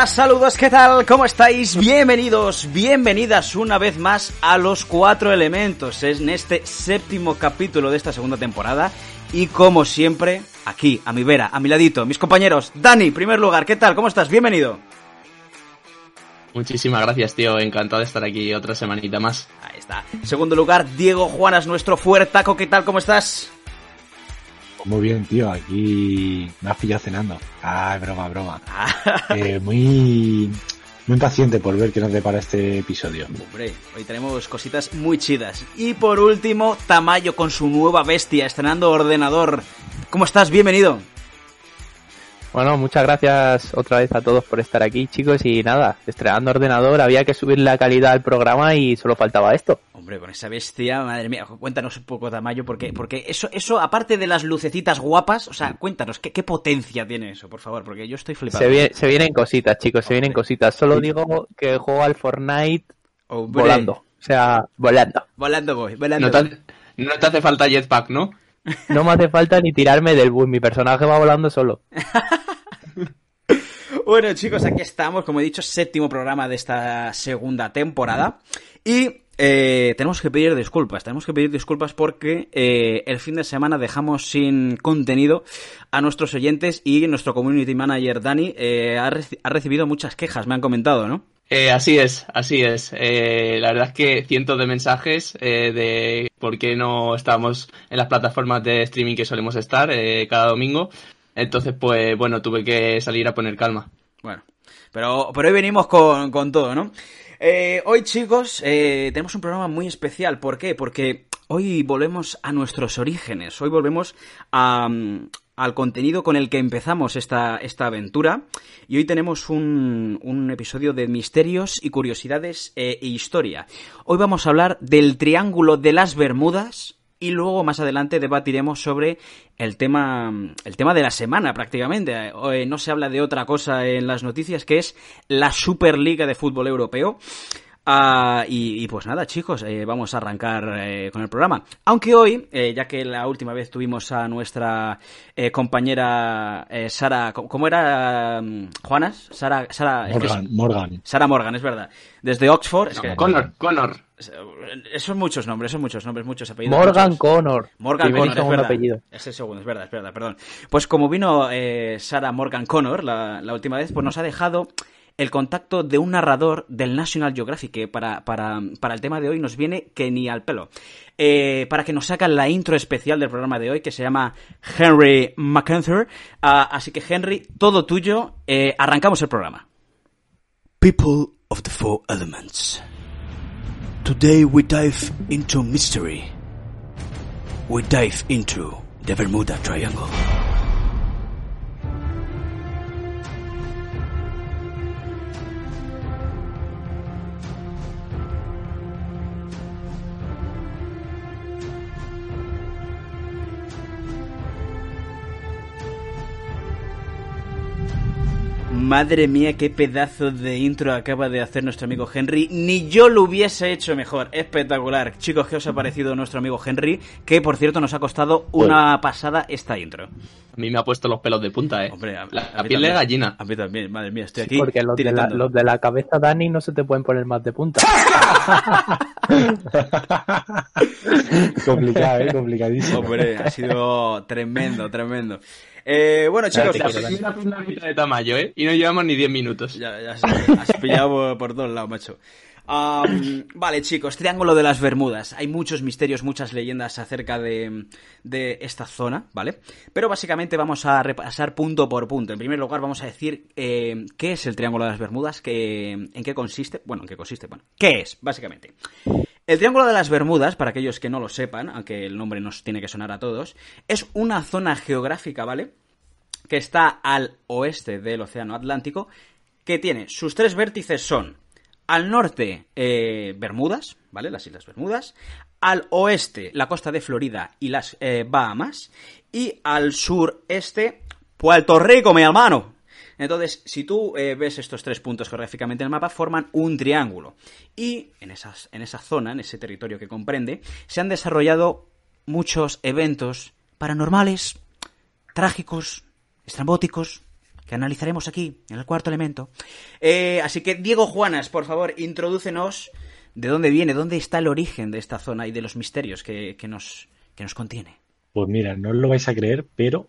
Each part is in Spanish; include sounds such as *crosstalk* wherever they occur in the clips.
Hola, saludos, ¿qué tal? ¿Cómo estáis? Bienvenidos, bienvenidas una vez más a Los Cuatro Elementos, en este séptimo capítulo de esta segunda temporada. Y como siempre, aquí, a mi vera, a mi ladito, mis compañeros. Dani, primer lugar, ¿qué tal? ¿Cómo estás? Bienvenido. Muchísimas gracias, tío. Encantado de estar aquí otra semanita más. Ahí está. Segundo lugar, Diego Juanas, nuestro fuertaco. ¿Qué tal? ¿Cómo estás? Muy bien, tío, aquí me has pillado cenando. Ah, broma, broma. eh, muy, muy impaciente por ver qué nos depara este episodio. Hombre, hoy tenemos cositas muy chidas. Y por último, Tamayo con su nueva bestia, estrenando ordenador. ¿Cómo estás? Bienvenido. Bueno, muchas gracias otra vez a todos por estar aquí, chicos. Y nada, estrenando ordenador, había que subir la calidad al programa y solo faltaba esto. Hombre, con esa bestia, madre mía, cuéntanos un poco, Tamayo, porque, porque eso, eso, aparte de las lucecitas guapas, o sea, cuéntanos, ¿qué, qué potencia tiene eso, por favor? Porque yo estoy flipando. Se, se vienen cositas, chicos, se vienen cositas. Solo digo que juego al Fortnite Hombre. volando. O sea, volando. Volando voy, volando. No te, no te hace falta jetpack, ¿no? No me hace falta ni tirarme del bus, mi personaje va volando solo. *laughs* Bueno, chicos, aquí estamos, como he dicho, séptimo programa de esta segunda temporada. Y eh, tenemos que pedir disculpas, tenemos que pedir disculpas porque eh, el fin de semana dejamos sin contenido a nuestros oyentes y nuestro community manager Dani eh, ha, reci ha, recibido muchas quejas, me han comentado, ¿no? Eh, así es, así es. Eh, la verdad es que cientos de mensajes eh, de por qué no estamos en las plataformas de streaming que solemos estar cada domingo. Entonces, pues bueno, tuve que salir a poner calma. Bueno, pero, pero hoy venimos con, con todo, ¿no? Eh, hoy, chicos, eh, tenemos un programa muy especial. ¿Por qué? Porque hoy volvemos a nuestros orígenes. Hoy volvemos a, al contenido con el que empezamos esta, esta aventura. Y hoy tenemos un, un episodio de misterios y curiosidades eh, e historia. Hoy vamos a hablar del Triángulo de las Bermudas. Y luego más adelante debatiremos sobre el tema, el tema de la semana prácticamente. No se habla de otra cosa en las noticias que es la Superliga de Fútbol Europeo. Uh, y, y, pues nada, chicos, eh, vamos a arrancar eh, con el programa. Aunque hoy, eh, ya que la última vez tuvimos a nuestra eh, compañera Sara, ¿cómo era um, Juanas? Sara, Sara Morgan, es, Morgan. Sara Morgan, es verdad. Desde Oxford. No, es que, Connor, Connor. Esos muchos nombres, esos muchos nombres, muchos apellidos. Morgan muchos. Connor. Morgan Connor, es verdad. apellido. Es el segundo, es verdad, es verdad, perdón. Pues como vino eh, Sara Morgan Connor la, la última vez, pues nos ha dejado el contacto de un narrador del National Geographic, para, para, para el tema de hoy nos viene que ni al pelo. Eh, para que nos sacan la intro especial del programa de hoy, que se llama Henry McAnther. Uh, así que, Henry, todo tuyo. Eh, arrancamos el programa. People of the Four Elements. Today we dive into mystery. We dive into the Bermuda Triangle. Madre mía, qué pedazo de intro acaba de hacer nuestro amigo Henry. Ni yo lo hubiese hecho mejor. Espectacular. Chicos, ¿qué os ha parecido nuestro amigo Henry? Que por cierto nos ha costado una pasada esta intro. A mí me ha puesto los pelos de punta, eh. Hombre, a, la, a la piel de gallina. A mí también, madre mía, estoy aquí. Sí, porque los de, la, los de, la, cabeza Dani no se te pueden poner más de punta. *laughs* *laughs* Complicado, eh, complicadísimo. Hombre, ha sido tremendo, tremendo. Eh, bueno, chicos, la primera pista de Tamayo, ¿eh? Y no llevamos ni 10 minutos. Ya, ya has, has pillado por, por, todos lados, macho. Vale, chicos, Triángulo de las Bermudas. Hay muchos misterios, muchas leyendas acerca de, esta zona, ¿vale? Pero básicamente vamos a repasar punto por punto. En primer lugar, vamos a decir eh, qué es el Triángulo de las Bermudas, qué- en qué consiste. Bueno, en qué consiste, bueno, ¿qué es, básicamente? El Triángulo de las Bermudas, para aquellos que no lo sepan, aunque el nombre nos tiene que sonar a todos, es una zona geográfica, ¿vale? Que está al oeste del Océano Atlántico, que tiene sus tres vértices son al norte eh, Bermudas, ¿vale? Las Islas Bermudas, al oeste la costa de Florida y las eh, Bahamas, y al sureste Puerto Rico, mi hermano. Entonces, si tú eh, ves estos tres puntos geográficamente en el mapa, forman un triángulo. Y en, esas, en esa zona, en ese territorio que comprende, se han desarrollado muchos eventos paranormales, trágicos, estrambóticos, que analizaremos aquí, en el cuarto elemento. Eh, así que, Diego Juanas, por favor, introdúcenos de dónde viene, dónde está el origen de esta zona y de los misterios que, que nos, que nos contiene. Pues mira, no os lo vais a creer, pero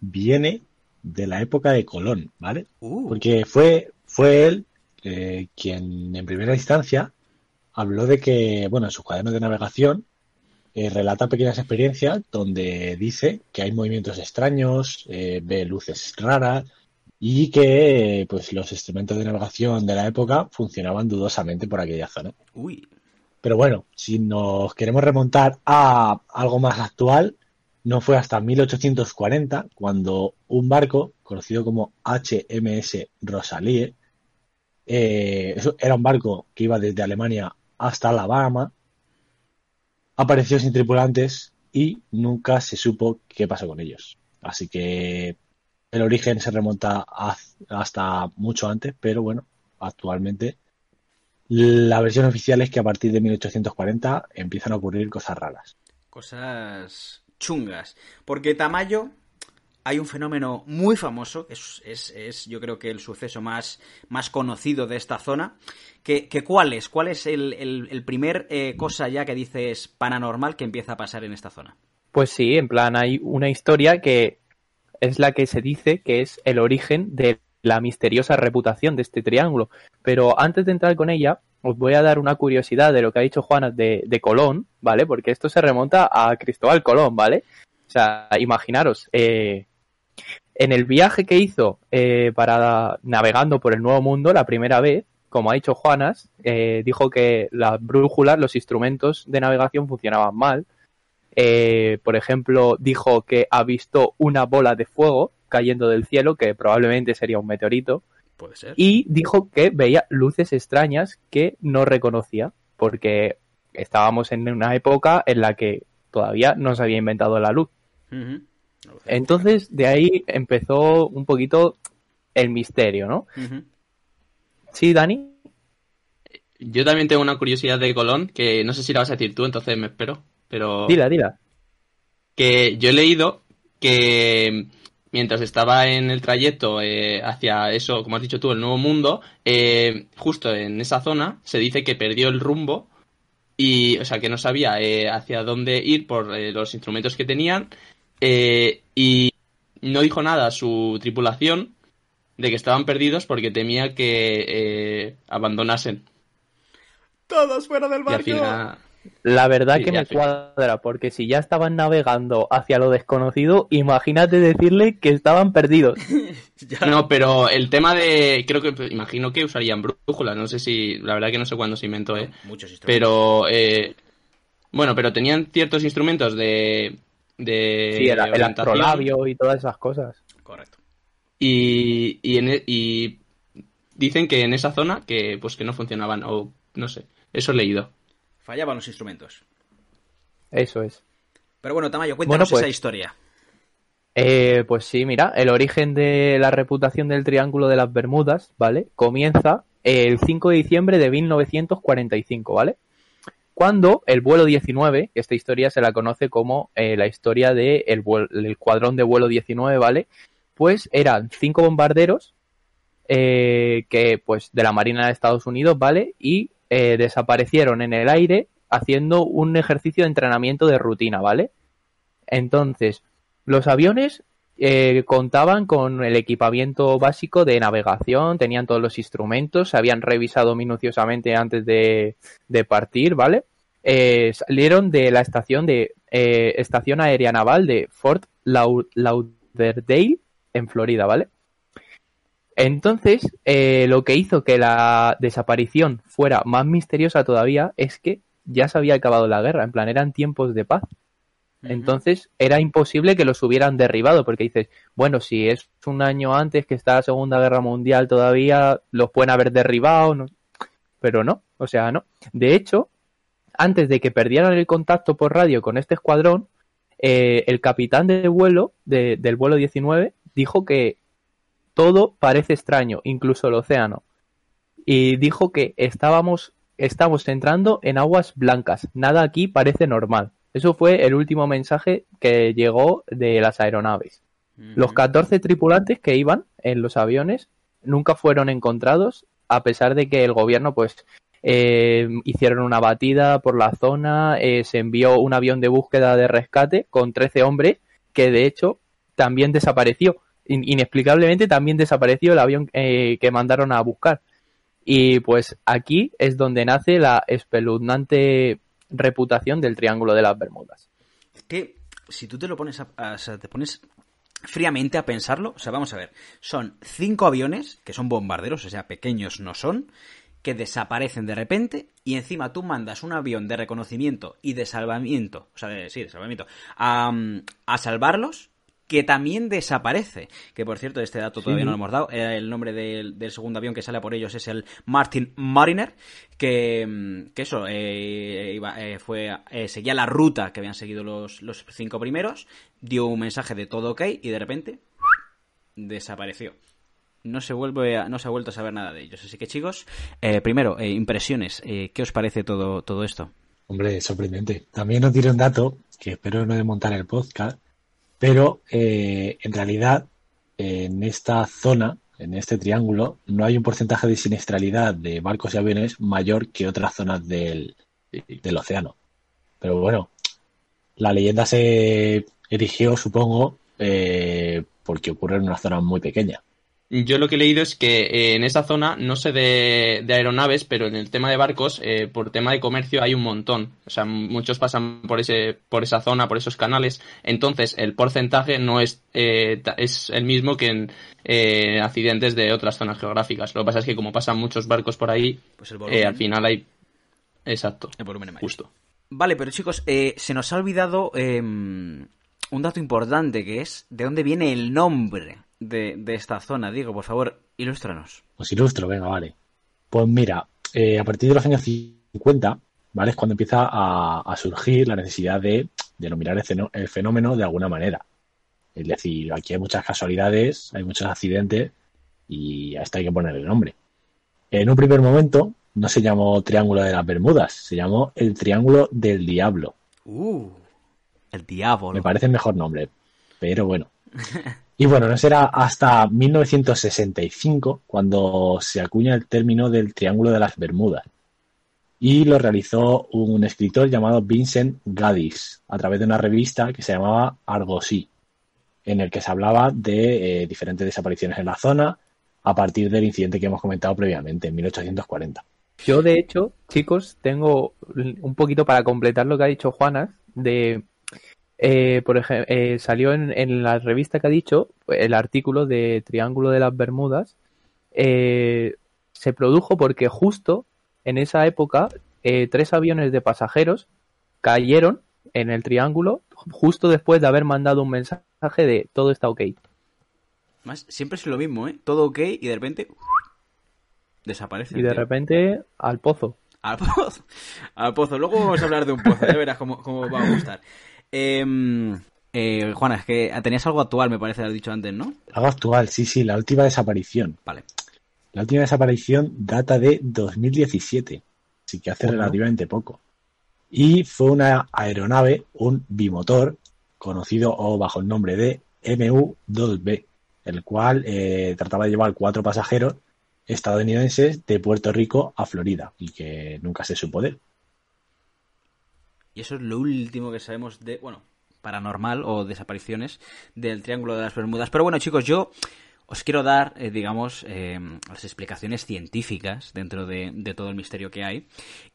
viene de la época de Colón, ¿vale? Uh. Porque fue, fue él eh, quien en primera instancia habló de que, bueno, en sus cuadernos de navegación eh, relata pequeñas experiencias donde dice que hay movimientos extraños, eh, ve luces raras y que pues los instrumentos de navegación de la época funcionaban dudosamente por aquella zona. Uy. Pero bueno, si nos queremos remontar a algo más actual, no fue hasta 1840 cuando un barco conocido como HMS Rosalie, eh, era un barco que iba desde Alemania hasta Alabama, apareció sin tripulantes y nunca se supo qué pasó con ellos. Así que el origen se remonta hasta mucho antes, pero bueno, actualmente la versión oficial es que a partir de 1840 empiezan a ocurrir cosas raras. Cosas chungas. Porque Tamayo hay un fenómeno muy famoso, es, es, es, yo creo que el suceso más, más conocido de esta zona. Que, ¿Cuál es? ¿Cuál es el, el- el primer eh, cosa ya que dices paranormal que empieza a pasar en esta zona? Pues sí, en plan hay una historia que es la que se dice que es el origen de la misteriosa reputación de este triángulo. Pero antes de entrar con ella, os voy a dar una curiosidad de lo que ha dicho Juana de, de Colón, ¿vale? Porque esto se remonta a Cristóbal Colón, ¿vale? O sea, imaginaros, eh, en el viaje que hizo eh, para navegando por el Nuevo Mundo la primera vez, como ha dicho Juanas, eh, dijo que las brújulas, los instrumentos de navegación funcionaban mal. Eh, por ejemplo, dijo que ha visto una bola de fuego cayendo del cielo, que probablemente sería un meteorito, Puede ser. y dijo que veía luces extrañas que no reconocía, porque estábamos en una época en la que todavía no se había inventado la luz. Entonces, de ahí empezó un poquito el misterio, ¿no? Sí, Dani. Yo también tengo una curiosidad de Colón, que no sé si la vas a decir tú, entonces me espero. Pero Dila, dila. que yo he leído que mientras estaba en el trayecto eh, hacia eso, como has dicho tú, el nuevo mundo, eh, justo en esa zona se dice que perdió el rumbo y, o sea, que no sabía eh, hacia dónde ir por eh, los instrumentos que tenían eh, y no dijo nada a su tripulación de que estaban perdidos porque temía que eh, abandonasen. Todos fuera del barco. final... La verdad Sí, que me final- cuadra, porque si ya estaban navegando hacia lo desconocido, imagínate decirle que estaban perdidos. *laughs* Ya. No, pero el tema de. Creo que. Imagino que usarían brújulas. No sé si. La verdad que no sé cuándo se inventó, ¿eh? Muchos instrumentos. Pero. eh, bueno, pero tenían ciertos instrumentos de. De. Sí, el, el astrolabio y todas esas cosas. Correcto. Y. Y, en e- y dicen que en esa zona que pues que no funcionaban. O no sé. Eso he leído. Fallaban los instrumentos. Eso es. Pero bueno, Tamayo, cuéntanos Bueno, pues- esa historia. Eh, pues sí, mira, el origen de la reputación del Triángulo de las Bermudas, ¿vale? Comienza el 5 de diciembre de 1945, ¿vale? Cuando el vuelo 19, que esta historia se la conoce como eh, la historia del cuadrón de vuelo 19, ¿vale? Pues eran cinco bombarderos eh, que, pues, de la Marina de Estados Unidos, ¿vale? Y eh, desaparecieron en el aire haciendo un ejercicio de entrenamiento de rutina, ¿vale? Entonces, los aviones eh, contaban con el equipamiento básico de navegación, tenían todos los instrumentos, se habían revisado minuciosamente antes de, de partir, ¿vale? Eh, salieron de la estación de eh, estación aérea naval de Fort Lau- Lauderdale en Florida, ¿vale? Entonces, lo que hizo que la desaparición fuera más misteriosa todavía es que ya se había acabado la guerra, en plan, eran tiempos de paz. Entonces era imposible que los hubieran derribado, porque dices, bueno, si es un año antes que está la Segunda Guerra Mundial todavía, los pueden haber derribado, ¿no? pero no, o sea, no. De hecho, antes de que perdieran el contacto por radio con este escuadrón, eh, el capitán de vuelo, de- del vuelo 19, dijo que todo parece extraño, incluso el océano. Y dijo que estábamos, estamos entrando en aguas blancas, nada aquí parece normal. Eso fue el último mensaje que llegó de las aeronaves. Los 14 tripulantes que iban en los aviones nunca fueron encontrados, a pesar de que el gobierno, pues, eh, hicieron una batida por la zona, eh, se envió un avión de búsqueda de rescate con 13 hombres, que de hecho también desapareció. In- inexplicablemente también desapareció el avión eh, que mandaron a buscar. Y pues aquí es donde nace la espeluznante reputación del Triángulo de las Bermudas. Es que si tú te lo pones a, te pones fríamente a pensarlo, o sea, vamos a ver, son cinco aviones que son bombarderos, o sea, pequeños no son, que desaparecen de repente y encima tú mandas un avión de reconocimiento y de salvamiento, o sea, de- sí, de salvamiento, a, a salvarlos que también desaparece. Que por cierto, este dato todavía no lo hemos dado. Era el nombre del, del segundo avión que sale por ellos es el Martin Mariner. Que, mm, que eso, eh, iba, eh, fue, eh, seguía la ruta que habían seguido los, los cinco primeros. Dio un mensaje de todo ok y de repente desapareció. No se, vuelve a- no se ha vuelto a saber nada de ellos. Así que chicos, eh, primero, eh, impresiones. Eh, ¿Qué os parece todo, todo esto? Hombre, sorprendente. También nos diré un dato que espero no desmontar el podcast, pero eh, en realidad en esta zona, en este triángulo, no hay un porcentaje de siniestralidad de barcos y aviones mayor que otras zonas del, del océano. Pero bueno, la leyenda se erigió, supongo, eh, porque ocurre en una zona muy pequeña. Yo lo que he leído es que eh, en esa zona, no sé de, de aeronaves, pero en el tema de barcos, eh, por tema de comercio hay un montón. O sea, muchos pasan por ese, por esa zona, por esos canales. Entonces, el porcentaje no es, eh, es el mismo que en eh, accidentes de otras zonas geográficas. Lo que pasa es que como pasan muchos barcos por ahí, Pues el eh, volumen, al final hay. Exacto, el volumen mayor. justo. Vale, pero chicos, eh, se nos ha olvidado eh, un dato importante que es de dónde viene el nombre de, de esta zona. Diego, por favor, ilústranos. Os ilustro, venga, vale. Pues mira, eh, a partir de los años 50, ¿vale? Es cuando empieza a, a surgir la necesidad de denominar el fenómeno de alguna manera. Es decir, aquí hay muchas casualidades, hay muchos accidentes y a esto hay que ponerle nombre. En un primer momento no se llamó Triángulo de las Bermudas, se llamó el Triángulo del Diablo. Uh, el diablo. Me parece el mejor nombre, pero bueno. *laughs* Y bueno, no será hasta 1965 cuando se acuña el término del Triángulo de las Bermudas. Y lo realizó un escritor llamado Vincent Gaddis a través de una revista que se llamaba Argosy, en el que se hablaba de eh, diferentes desapariciones en la zona a partir del incidente que hemos comentado previamente, en 1840. Yo, de hecho, chicos, tengo un poquito para completar lo que ha dicho Juanas, de, eh, por ejemplo, salió en, en la revista que ha dicho, el artículo de Triángulo de las Bermudas, eh, se produjo porque justo en esa época eh, tres aviones de pasajeros cayeron en el triángulo justo después de haber mandado un mensaje de todo está ok. Más, siempre es lo mismo, ¿eh? Todo ok y de repente desaparece. Y de tío. repente al pozo. Al pozo. *laughs* Al pozo. Luego vamos a hablar de un pozo, ya verás cómo, cómo va a gustar. Eh, eh, Juana, es que tenías algo actual, me parece, has dicho antes, ¿no? Algo actual, sí, sí, la última desaparición. Vale. La última desaparición data de 2017, así que hace Bueno. relativamente poco. Y fue una aeronave, un bimotor, conocido o bajo el nombre de MU-2B, el cual eh, trataba de llevar cuatro pasajeros estadounidenses de Puerto Rico a Florida y que nunca se supo de él. Y eso es lo último que sabemos de. Bueno, paranormal o desapariciones del Triángulo de las Bermudas. Pero bueno, chicos, yo os quiero dar, eh, digamos, eh, las explicaciones científicas dentro de, todo el misterio que hay.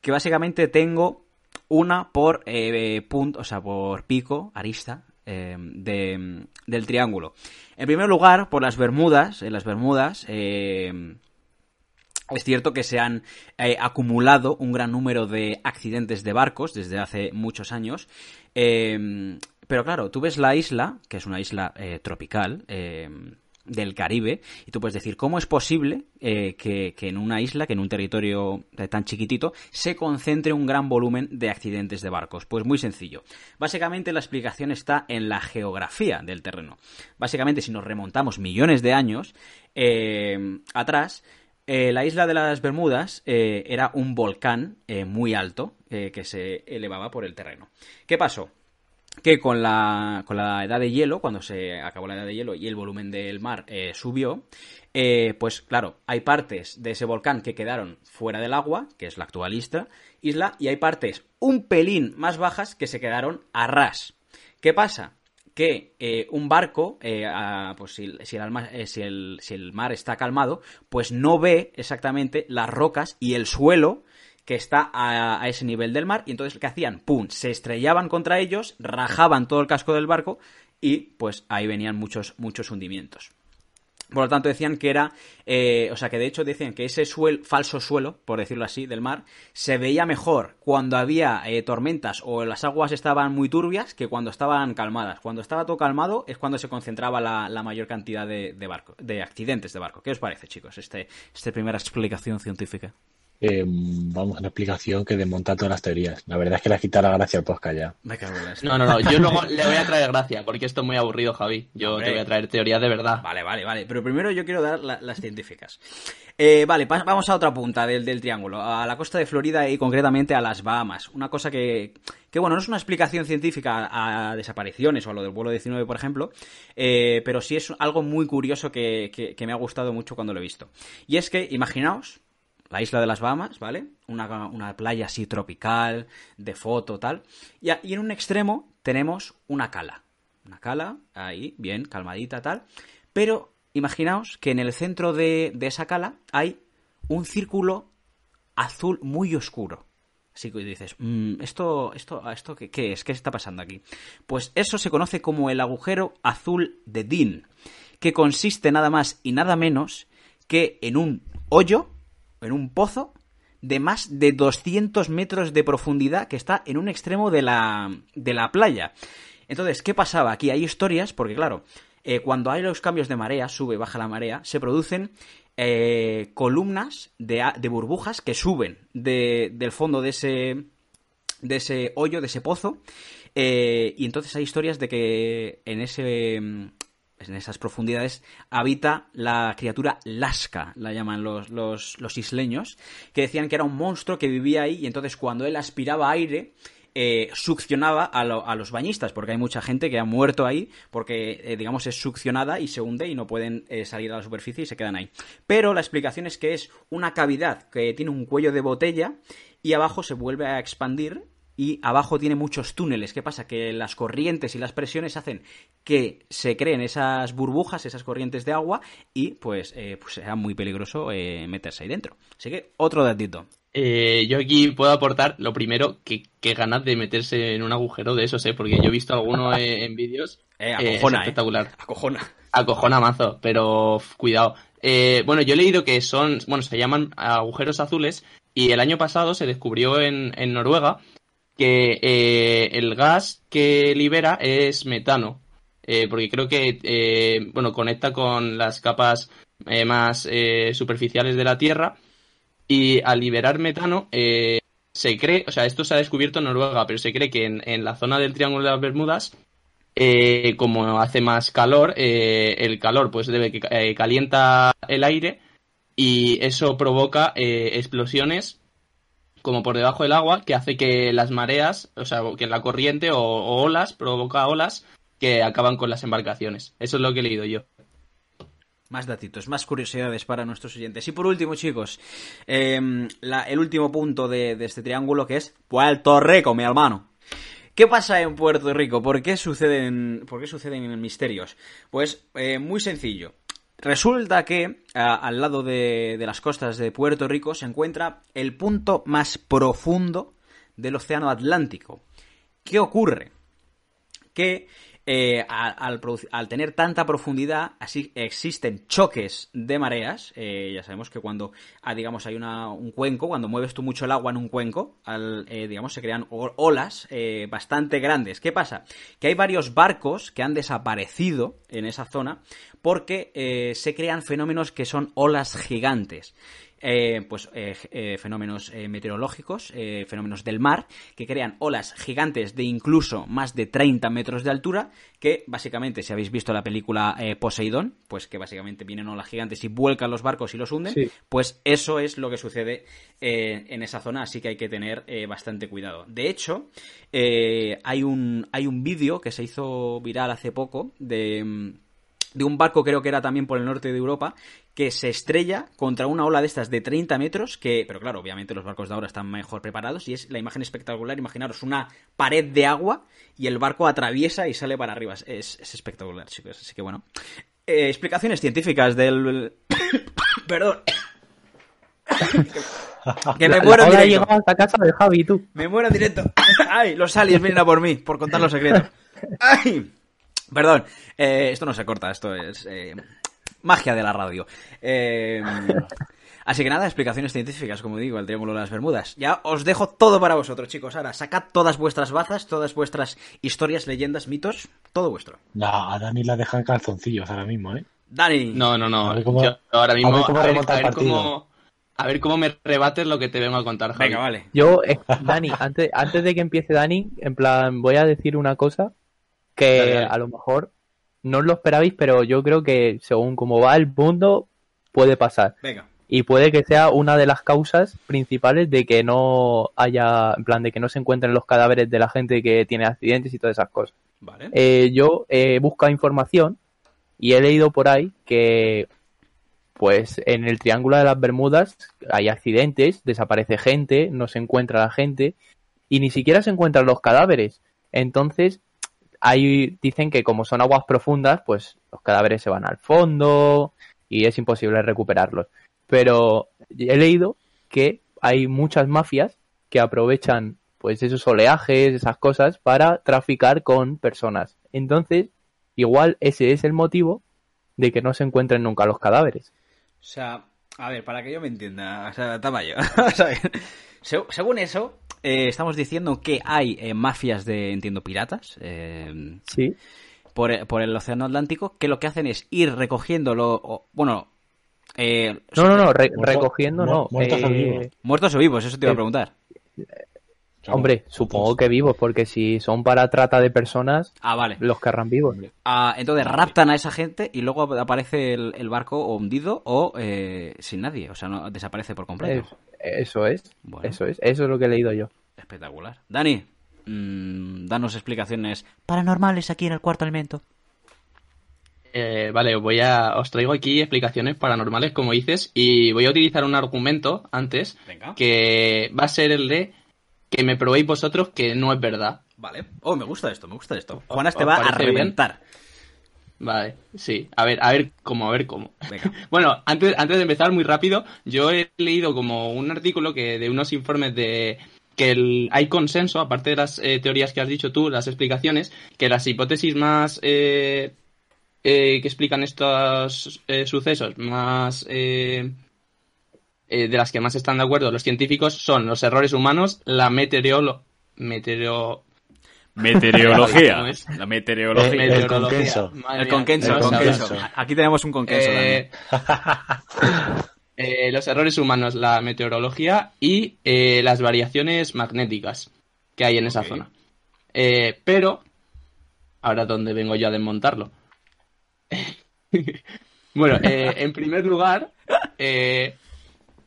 Que básicamente tengo una por eh, punto, o sea, por pico, arista, eh, de, del triángulo. En primer lugar, por las Bermudas, en las Bermudas, eh, es cierto que se han eh, acumulado un gran número de accidentes de barcos desde hace muchos años. Eh, pero claro, tú ves la isla, que es una isla eh, tropical, del Caribe, y tú puedes decir, ¿cómo es posible eh, que, en una isla, que en un territorio tan chiquitito, se concentre un gran volumen de accidentes de barcos? Pues muy sencillo. Básicamente la explicación está en la geografía del terreno. Básicamente, si nos remontamos millones de años eh, atrás, eh, la isla de las Bermudas eh, era un volcán eh, muy alto que se elevaba por el terreno. ¿Qué pasó? que con la, con la edad de hielo, cuando se acabó la edad de hielo y el volumen del mar subió, pues claro, hay partes de ese volcán que quedaron fuera del agua, que es la actual isla, isla y hay partes un pelín más bajas que se quedaron a ras. ¿Qué pasa? Que eh, un barco, eh, pues si, si, el alma, eh, si, el, si, el, mar está calmado, pues no ve exactamente las rocas y el suelo que está a, a, ese nivel del mar y entonces ¿qué hacían? ¡Pum! Se estrellaban contra ellos, rajaban todo el casco del barco y pues ahí venían muchos, muchos hundimientos. Por lo tanto, decían que era, eh, o sea, que de hecho decían que ese suelo, falso suelo, por decirlo así, del mar, se veía mejor cuando había eh, tormentas o las aguas estaban muy turbias que cuando estaban calmadas. Cuando estaba todo calmado es cuando se concentraba la, mayor cantidad de, de, barco, de accidentes de barco. ¿Qué os parece, chicos, este, esta primera explicación científica? Eh, vamos, una explicación que desmonta todas las teorías. La verdad es que le ha quitado la gracia al podcast ya. Me cago en no, no, no. Yo luego *laughs* le voy a traer gracia, porque esto es muy aburrido, Javi. Yo Hombre. te voy a traer teorías de verdad. Vale, vale, vale. Pero primero yo quiero dar la, las científicas. Eh, vale, vamos a otra punta del, del, triángulo, a la costa de Florida y concretamente a las Bahamas. Una cosa que, que bueno, no es una explicación científica a, a desapariciones o a lo del vuelo 19, por ejemplo, eh, pero sí es algo muy curioso que, que, que me ha gustado mucho cuando lo he visto. Y es que, imaginaos, la isla de las Bahamas, ¿vale? Una, una, playa así tropical, de foto, tal. Y, en un extremo tenemos una cala. Una cala, ahí, bien, calmadita, tal. Pero imaginaos que en el centro de, de esa cala hay un círculo azul muy oscuro. Así que dices, mmm, ¿esto, esto, esto qué, qué, es? ¿Qué está pasando aquí? Pues eso se conoce como el agujero azul de Dean, que consiste nada más y nada menos que en un hoyo en un pozo de más de 200 metros de profundidad que está en un extremo de la, de la playa. Entonces, ¿qué pasaba? Aquí hay historias, porque claro, eh, cuando hay los cambios de marea, sube, baja la marea, se producen eh, columnas de, burbujas que suben de, del fondo de ese, de ese hoyo, de ese pozo. Eh, y entonces hay historias de que en ese esas profundidades habita la criatura Lasca, la llaman los, los, los, isleños, que decían que era un monstruo que vivía ahí y entonces cuando él aspiraba aire, eh, succionaba a, lo, a, los bañistas, porque hay mucha gente que ha muerto ahí porque, eh, digamos, es succionada y se hunde y no pueden eh, salir a la superficie y se quedan ahí. Pero la explicación es que es una cavidad que tiene un cuello de botella y abajo se vuelve a expandir y abajo tiene muchos túneles. ¿Qué pasa? Que las corrientes y las presiones hacen que se creen esas burbujas, esas corrientes de agua y pues, eh, pues sea muy peligroso eh, meterse ahí dentro. Así que otro datito. Eh, yo aquí puedo aportar lo primero, que, que, ganas de meterse en un agujero de esos, ¿eh? porque yo he visto alguno en, *laughs* en vídeos. Eh, acojona, espectacular. Acojona. Acojona mazo, pero cuidado. bueno, yo he leído que son, bueno, se llaman agujeros azules y el año pasado se descubrió en, en Noruega que eh, el gas que libera es metano, eh, porque creo que eh, bueno conecta con las capas más superficiales de la Tierra. Y al liberar metano se cree, o sea, esto se ha descubierto en Noruega, pero se cree que en, en la zona del Triángulo de las Bermudas como hace más calor, el calor pues debe que calienta el aire y eso provoca explosiones como por debajo del agua que hace que las mareas, o sea, que la corriente o, olas provoca olas que acaban con las embarcaciones. Eso es lo que he leído yo. Más datitos, más curiosidades para nuestros oyentes. Y por último, chicos, la, el último punto de, de, este triángulo que es Puerto Rico, mi hermano. ¿Qué pasa en Puerto Rico? ¿Por qué suceden, por qué suceden misterios? Pues eh, muy sencillo. Resulta que al lado de, de las costas de Puerto Rico se encuentra el punto más profundo del Océano Atlántico. ¿Qué ocurre? que eh, al, tener tanta profundidad, así existen choques de mareas. Eh, ya sabemos que cuando, ah, digamos, hay un cuenco, cuando mueves tú mucho el agua en un cuenco, al, eh, digamos, se crean olas bastante grandes. ¿Qué pasa? Que hay varios barcos que han desaparecido en esa zona porque se crean fenómenos que son olas gigantes eh, pues eh, eh, fenómenos eh, meteorológicos, eh, fenómenos del mar, que crean olas gigantes de incluso más de 30 metros de altura, que básicamente, si habéis visto la película Poseidón, pues que básicamente vienen olas gigantes y vuelcan los barcos y los hunden, Sí. pues eso es lo que sucede en esa zona, así que hay que tener bastante cuidado. De hecho, hay un, hay un vídeo que se hizo viral hace poco de... de un barco, creo que era también por el norte de Europa, que se estrella contra una ola de estas de 30 metros, que, pero claro, obviamente los barcos de ahora están mejor preparados y es la imagen espectacular. Imaginaros una pared de agua y el barco atraviesa y sale para arriba. Es, es espectacular, chicos. Así que bueno. Eh, explicaciones científicas del. *coughs* Perdón. *coughs* que me muero en directo. hasta casa de Javi, tú. Me muero en directo. Ay, los aliens vienen a por mí, por contar los secretos. Ay. Perdón, eh, esto no se corta, esto es eh, magia de la radio. Eh, *laughs* así que nada, explicaciones científicas, como digo, el Triángulo de las Bermudas. Ya os dejo todo para vosotros, chicos. Ahora, sacad todas vuestras bazas, todas vuestras historias, leyendas, mitos, todo vuestro. No, a Dani la dejan calzoncillos ahora mismo, ¿eh? Dani. No, no, no. A ver cómo- Yo ahora mismo. a ver cómo remonta el a ver partido. cómo, a ver cómo me rebates lo que te vengo a contar, Javi. Venga, vale. Yo, eh, Dani, antes, antes de que empiece Dani, en plan, voy a decir una cosa que Dale, dale. a lo mejor no os lo esperabais, pero yo creo que según cómo va el mundo, puede pasar. Venga. Y puede que sea una de las causas principales de que no haya, en plan, de que no se encuentren los cadáveres de la gente que tiene accidentes y todas esas cosas. Vale. Eh, yo he buscado información y he leído por ahí que pues en el Triángulo de las Bermudas hay accidentes, desaparece gente, no se encuentra la gente y ni siquiera se encuentran los cadáveres. Entonces, ahí dicen que como son aguas profundas, pues los cadáveres se van al fondo y es imposible recuperarlos. Pero he leído que hay muchas mafias que aprovechan pues esos oleajes, esas cosas, para traficar con personas. Entonces, igual ese es el motivo de que no se encuentren nunca los cadáveres. O sea, a ver, para que yo me entienda, o sea, tamaño. *laughs* Según eso, eh, estamos diciendo que hay eh, mafias de, entiendo, piratas eh, Sí. por, por el Océano Atlántico que lo que hacen es ir recogiéndolo, o- bueno, eh, No, no, no, re- Muerto- recogiendo no. mu- muertos o Eh, vivos. muertos o vivos, eso te iba a Eh, preguntar. Hombre, supongo que vivos, porque si son para trata de personas, Ah, vale. los querrán vivos. Ah, entonces raptan a esa gente y luego aparece el, el barco o hundido o eh, sin nadie, o sea, no desaparece por completo. Es- eso es, Bueno. eso es, eso es lo que he leído yo. Espectacular. Dani, mm, danos explicaciones paranormales aquí en el cuarto elemento. Eh, vale, os voy a, os traigo aquí explicaciones paranormales, como dices, y voy a utilizar un argumento antes Venga. que va a ser el de que me probéis vosotros que no es verdad. Vale. Oh, me gusta esto, me gusta esto. Juanas te ¿Os va a bien? Vale, sí. A ver, a ver cómo, a ver cómo. Venga. *laughs* Bueno, antes, antes de empezar muy rápido, yo he leído como un artículo que de unos informes de que el- hay consenso, aparte de las eh, teorías que has dicho tú, las explicaciones, que las hipótesis más eh, eh, que explican estos eh, sucesos, más de las que más están de acuerdo los científicos, son los errores humanos, la meteorolo meteoro Meteorología. *laughs* La meteorología. el conquenso. El conquenso, el conquenso. Aquí tenemos un conquenso Eh, *laughs* eh, los errores humanos, la meteorología y eh, las variaciones magnéticas que hay en esa zona. Eh, pero, ahora donde vengo yo a desmontarlo. *laughs* bueno, eh, en primer lugar, eh,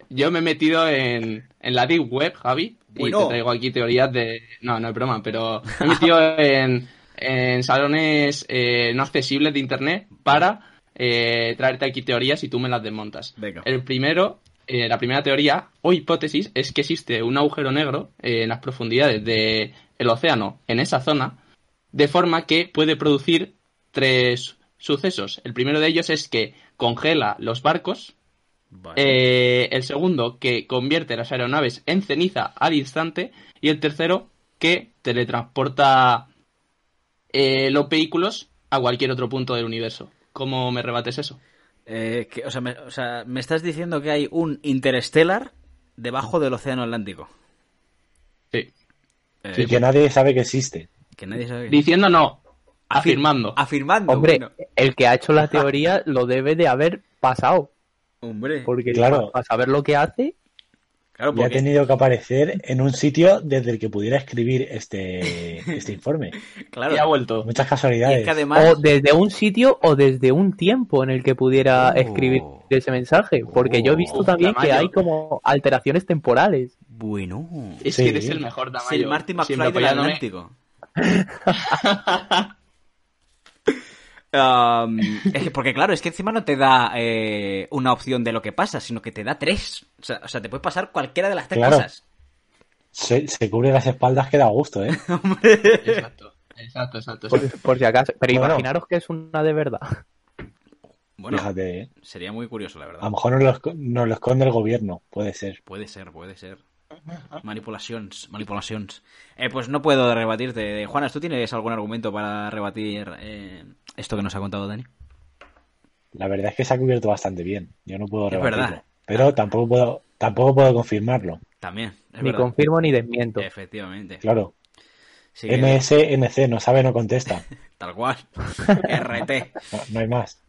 yo me he metido en, en la Deep Web, Javi, Bueno. y te traigo aquí teorías de... No, no es broma, pero me he metido en, en salones eh, no accesibles de Internet para eh, traerte aquí teorías y tú me las desmontas. Venga. El primero eh, la primera teoría o hipótesis es que existe un agujero negro eh, en las profundidades del océano en esa zona, de forma que puede producir tres sucesos. El primero de ellos es que congela los barcos, Vale. eh, el segundo que convierte las aeronaves en ceniza al instante y el tercero que teletransporta eh, los vehículos a cualquier otro punto del universo. ¿Cómo me rebates eso? Eh, que- o, sea, me, o sea, me estás diciendo que hay un Interstellar debajo del Océano Atlántico. Sí. Eh, Y que nadie sabe que existe. que nadie sabe. Diciendo no, Afir- afirmando. Afirmando. Hombre, bueno. el que ha hecho la teoría lo debe de haber pasado. Hombre. Porque Claro. para saber lo que hace, Claro, ha tenido que aparecer en un sitio desde el que pudiera escribir este, *laughs* este informe. Claro. Y ha vuelto. Muchas casualidades. es que además... o desde un sitio o desde un tiempo en el que pudiera Oh. escribir ese mensaje. Porque yo he visto Oh. también que hay como alteraciones temporales. Bueno. Es Sí. que eres el mejor Es tamaño. el Marty McFly del. Atlántico. *laughs* *laughs* Um, *laughs* es que, porque claro, es que encima no te da eh, una opción de lo que pasa, sino que te da tres. O sea, o sea, te puede pasar cualquiera de las tres Claro. cosas. Se, se cubre las espaldas que da gusto, ¿eh? *laughs* Exacto, exacto, exacto. Por, por si acaso. Pero Bueno. imaginaros que es una de verdad. Bueno, Fíjate, ¿eh? sería muy curioso, la A verdad. lo mejor nos lo, nos lo esconde el gobierno, puede ser. Puede ser, puede ser. Manipulaciones, manipulaciones. Eh, pues no puedo rebatirte. Juanas, ¿tú tienes algún argumento para rebatir eh, esto que nos ha contado Dani? La verdad es que se ha cubierto bastante bien. Yo no puedo Es rebatirlo. verdad. Pero tampoco puedo, tampoco puedo confirmarlo. También. es Ni verdad. confirmo ni desmiento. Efectivamente. Claro. Sí, MSNC no sabe, no contesta. *laughs* tal cual. *laughs* RT. No, no hay más.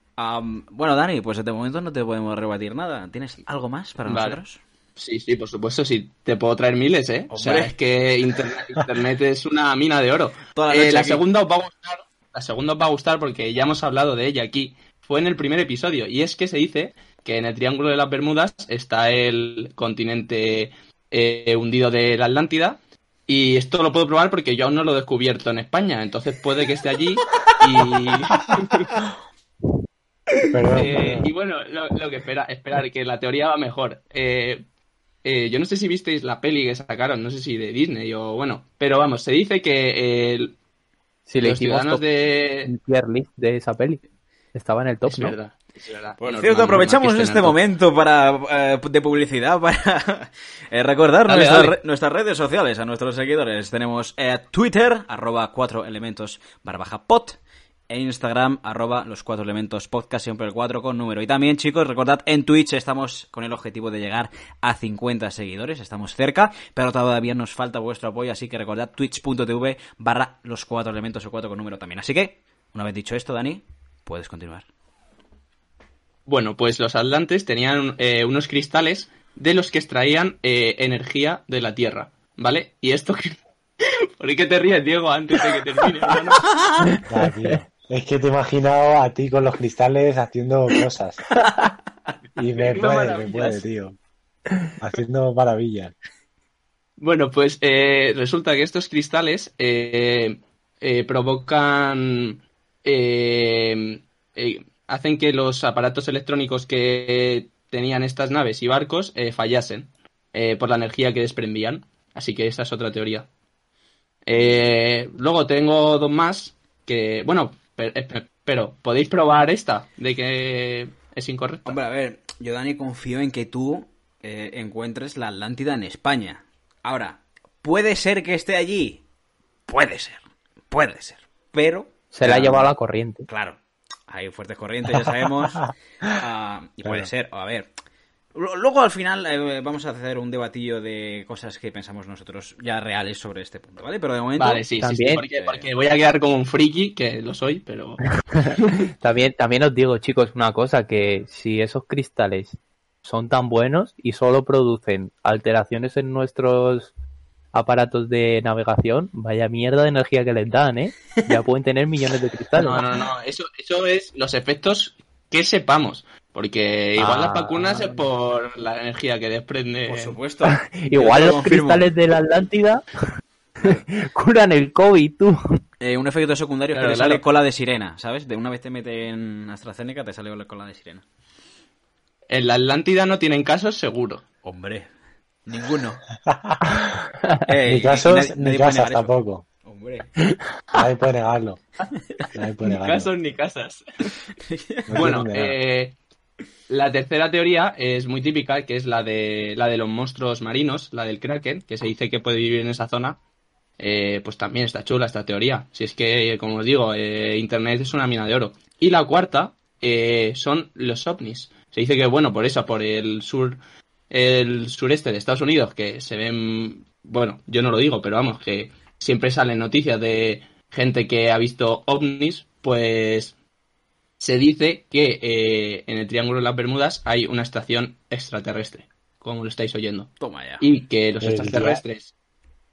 Bueno, Dani, pues de momento no te podemos rebatir nada. ¿Tienes algo más para Vale. nosotros? Sí, sí, por supuesto, sí. Te puedo traer miles, ¿eh? O sea, Hombre. es que internet, *laughs* internet es una mina de oro. Toda la Eh, la segunda os va a gustar, la segunda os va a gustar porque ya hemos hablado de ella aquí. Fue en el primer episodio y es que se dice que en el Triángulo de las Bermudas está el continente eh, hundido de la Atlántida y esto lo puedo probar porque yo aún no lo he descubierto en España, entonces puede que esté allí y *laughs* Perdón, Eh, perdón. y bueno, lo, lo que espera, esperar, que la teoría va mejor. Eh, eh, yo no sé si visteis la peli que sacaron, no sé si de Disney o bueno, pero vamos, se dice que Si le los hicimos top- de... el tier list de esa peli. Estaba en el top, Es ¿no? verdad, es cierto, aprovechamos este momento para eh, de publicidad para *laughs* eh, recordar Dale, nuestras, dale. re- nuestras redes sociales a nuestros seguidores. Tenemos eh, Twitter, arroba cuatro elementos barra baja pot, e Instagram, arroba los cuatro elementos podcast, siempre el 4 con número. Y también, chicos, recordad, en Twitch estamos con el objetivo de llegar a 50 seguidores, estamos cerca, pero todavía nos falta vuestro apoyo, así que recordad twitch.tv barra los cuatro elementos o 4 con número también. Así que, una vez dicho esto, Dani, puedes continuar. Bueno, pues los atlantes tenían eh, unos cristales de los que extraían eh, energía de la Tierra, ¿vale? Y esto que... *laughs* ¿Por qué te ríes, Diego, antes de que termine? hermano? *laughs* Es que te he imaginado a ti con los cristales haciendo cosas. *laughs* Y me puede, me puede, tío. Haciendo maravillas. Bueno, pues eh, resulta que estos cristales eh, eh, provocan. hacen que los aparatos electrónicos que tenían estas naves y barcos fallasen eh, por la energía que desprendían. Así que esa es otra teoría. Luego tengo dos más que. Bueno, pero, pero ¿podéis probar esta de que es incorrecta? Hombre, a ver, yo Dani confío en que tú eh, encuentres la Atlántida en España. Ahora, ¿puede ser que esté allí? Puede ser, puede ser. Pero... Se la ha llevado la corriente. Claro, hay fuertes corrientes, ya sabemos. *laughs* ah, y puede Claro. ser, a ver. Lu- Luego al final eh, vamos a hacer un debatillo de cosas que pensamos nosotros ya reales sobre este punto, ¿vale? Pero de momento... Vale, sí, sí, sí, También- porque, porque voy a quedar como un friki, que lo soy, pero... *laughs* También, también os digo, chicos, una cosa, que si esos cristales son tan buenos y solo producen alteraciones en nuestros aparatos de navegación, vaya mierda de energía que les dan, ¿eh? Ya pueden tener millones de cristales. No, no, no, eso, eso es los efectos que sepamos. Porque igual Ah. las vacunas es por la energía que desprende. Por supuesto. *laughs* Igual los confirmo. cristales de la Atlántida *laughs* curan el COVID, tú. Eh, un efecto secundario es Claro, que te claro. sale cola de sirena, ¿sabes? De una vez te meten AstraZeneca, te sale la cola de sirena. en la Atlántida no tienen casos seguro. Hombre, ninguno. *laughs* ni Ey, casos nadie- ni nadie casas eso. tampoco. Hombre. Nadie puede negarlo. Nadie puede Ni negarlo. casos ni casas. No Bueno, eh, la tercera teoría es muy típica, que es la de la de los monstruos marinos, la del Kraken, que se dice que puede vivir en esa zona. Eh, pues también está chula esta teoría. Si es que, como os digo, eh, Internet es una mina de oro. Y la cuarta eh, son los ovnis. Se dice que, bueno, por eso, por el sur, el sureste de Estados Unidos, que se ven, bueno, yo no lo digo, pero vamos, que siempre salen noticias de gente que ha visto ovnis, pues se dice que eh, en el Triángulo de las Bermudas hay una estación extraterrestre, como lo estáis oyendo, Toma ya. y que los extraterrestres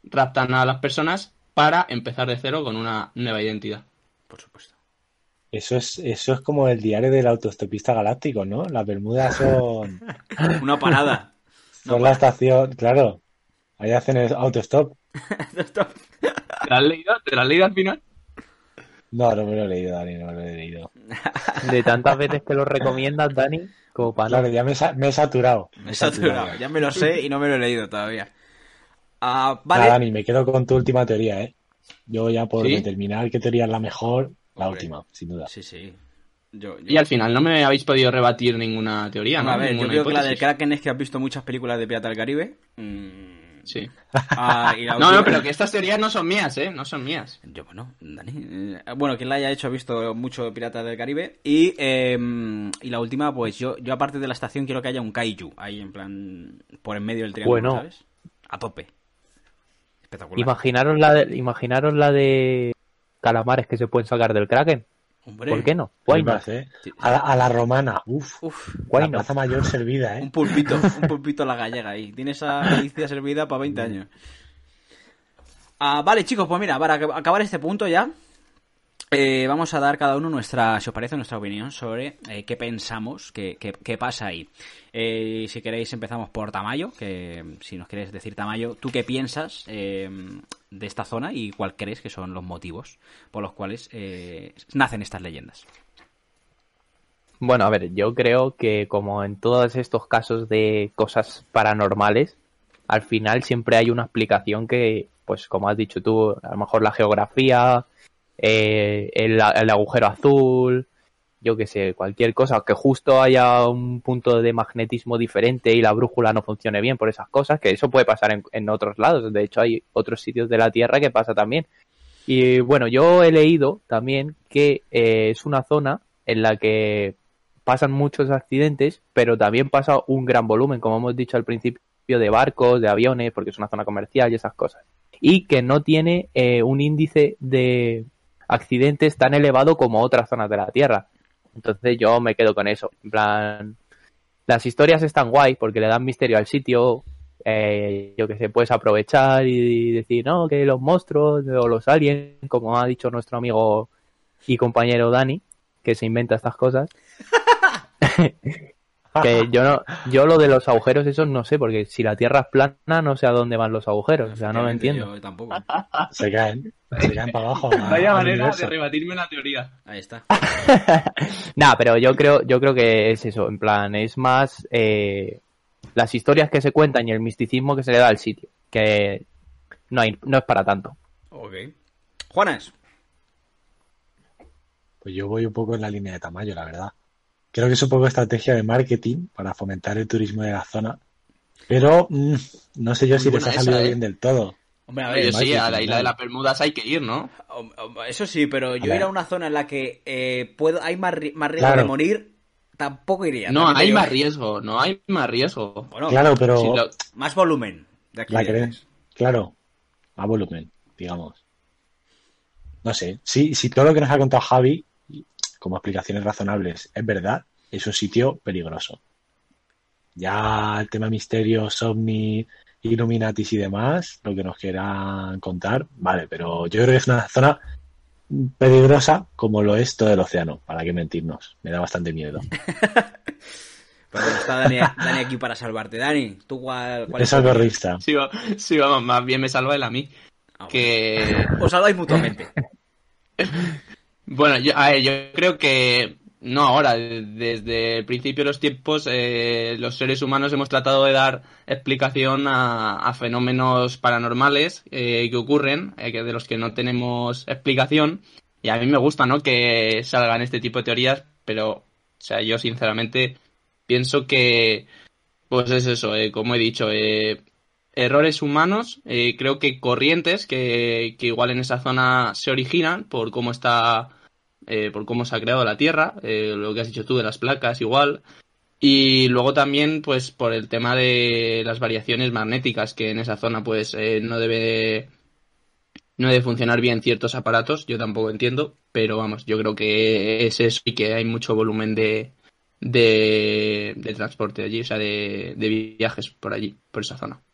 raptan a las personas para empezar de cero con una nueva identidad. Por supuesto. Eso es, eso es como el diario del autostopista galáctico, ¿no? Las Bermudas son, *laughs* Una parada. *laughs* son la estación, claro. Ahí hacen el *laughs* autostop. ¿Te la has leído? ¿Te la has leído al final? No, no me lo he leído, Dani, no me lo he leído. *laughs* De tantas veces que lo recomiendas, Dani, como para. Claro, ya me, he sa- me he saturado. Me he saturado. Ya me lo sé y no me lo he leído todavía. Ah, vale. Nada, Dani, me quedo con tu última teoría, ¿eh? Yo ya por ¿Sí? determinar qué teoría es la mejor, la Hombre. última, sin duda. Sí, sí. Yo, yo- Y al final no me habéis podido rebatir ninguna teoría, ¿no? A ver, yo creo que la del hipótesis. Kraken es que has visto muchas películas de Pirata del Caribe. Mm, Sí. *laughs* ah, y la *laughs* No, no, pero que estas teorías no son mías, ¿eh? No son mías. Yo, bueno, Dani. eh, Bueno, quien la haya hecho ha visto mucho Piratas del Caribe. Y, eh, y la última, pues yo, yo aparte de la estación quiero que haya un kaiju ahí en plan por en medio del triángulo, Bueno. ¿sabes? A tope. Espectacular. Imaginaros la de, imaginaros la de calamares que se pueden sacar del Kraken. Hombre. ¿Por qué no? Why not? ¿eh? A la, a la romana, uff. Uf, La not? plaza mayor servida, *laughs* un ¿eh? pulpito, un pulpito a la gallega ahí. Tienes esa delicia servida para 20 años. Ah, vale, chicos, pues mira, para acabar este punto ya, eh, vamos a dar cada uno nuestra, si os parece, nuestra opinión sobre eh, qué pensamos, qué, qué- pasa ahí. Eh, si queréis empezamos por Tamayo, que si nos quieres decir Tamayo, ¿tú qué piensas eh, de esta zona y cuál crees que son los motivos por los cuales eh, nacen estas leyendas? Bueno, a ver, yo creo que como en todos estos casos de cosas paranormales, al final siempre hay una explicación que, pues como has dicho tú, a lo mejor la geografía, eh, el, agujero azul, yo que sé, cualquier cosa, que justo haya un punto de magnetismo diferente y la brújula no funcione bien por esas cosas, que eso puede pasar en, en otros lados, de hecho hay otros sitios de la Tierra que pasa también. Y bueno, yo he leído también que eh, es una zona en la que pasan muchos accidentes, pero también pasa un gran volumen, como hemos dicho al principio, de barcos, de aviones, porque es una zona comercial y esas cosas. Y que no tiene eh, un índice de accidentes tan elevado como otras zonas de la Tierra. Entonces yo me quedo con eso. En plan, las historias están guay porque le dan misterio al sitio. eh, yo que sé, puedes aprovechar y decir, no, que los monstruos o los aliens, como ha dicho nuestro amigo y compañero Dani, que se inventa estas cosas. *laughs* *laughs* que yo no, yo lo de los agujeros esos no sé, porque si la Tierra es plana no sé a dónde van los agujeros, o sea, no lo entiendo. Yo tampoco. *laughs* Se caen, se caen para abajo. *laughs* Vaya manera de rebatirme una teoría. Ahí está. *laughs* Nah, pero yo creo, yo creo que es eso, en plan, es más eh, las historias que se cuentan y el misticismo que se le da al sitio, que no hay, no es para tanto. Ok. Juanes. Pues yo voy un poco en la línea de Tamayo, la verdad. Creo que es un poco estrategia de marketing para fomentar el turismo de la zona. Pero mm, no sé yo si les ha salido esa, ¿eh? bien del todo. Hombre, a ver, sí, a la isla de las Bermudas hay que ir, ¿no? Eso sí, pero yo A ir a una zona en la que eh, puedo, hay más, más riesgo Claro. de morir, tampoco iría. No, hay más riesgo, no hay más riesgo. Bueno, Claro, pero Si lo- más volumen de la creen, claro, a volumen, digamos. No sé, si, si todo lo que nos ha contado Javi, como explicaciones razonables, es verdad, es un sitio peligroso. Ya el tema misterios, ovni, Illuminatis y demás, lo que nos quieran contar, vale, pero yo creo que es una zona peligrosa como lo es todo el océano, para qué mentirnos. Me da bastante miedo. *laughs* Pero bueno, está Dani, Dani aquí para salvarte. Dani, ¿tú cuál, cuál Es algorrista. Sí, va- sí, vamos, más bien me salva él a mí. Ah, bueno. Que Os salváis mutuamente. *laughs* Bueno, yo, a yo creo que no ahora, desde el principio de los tiempos, eh, los seres humanos hemos tratado de dar explicación a, fenómenos paranormales eh, que ocurren, eh, de los que no tenemos explicación. Y a mí me gusta, ¿no? Que salgan este tipo de teorías, pero, o sea, yo sinceramente pienso que, pues es eso, como he dicho, errores humanos, creo que corrientes que, igual en esa zona se originan por cómo está eh, por cómo se ha creado la Tierra, eh, lo que has dicho tú de las placas igual, y luego también pues por el tema de las variaciones magnéticas que en esa zona pues eh, no debe no debe funcionar bien ciertos aparatos, yo tampoco entiendo, pero vamos, yo creo que es eso y que hay mucho volumen de, de, transporte allí, o sea, de viajes por allí, por esa zona.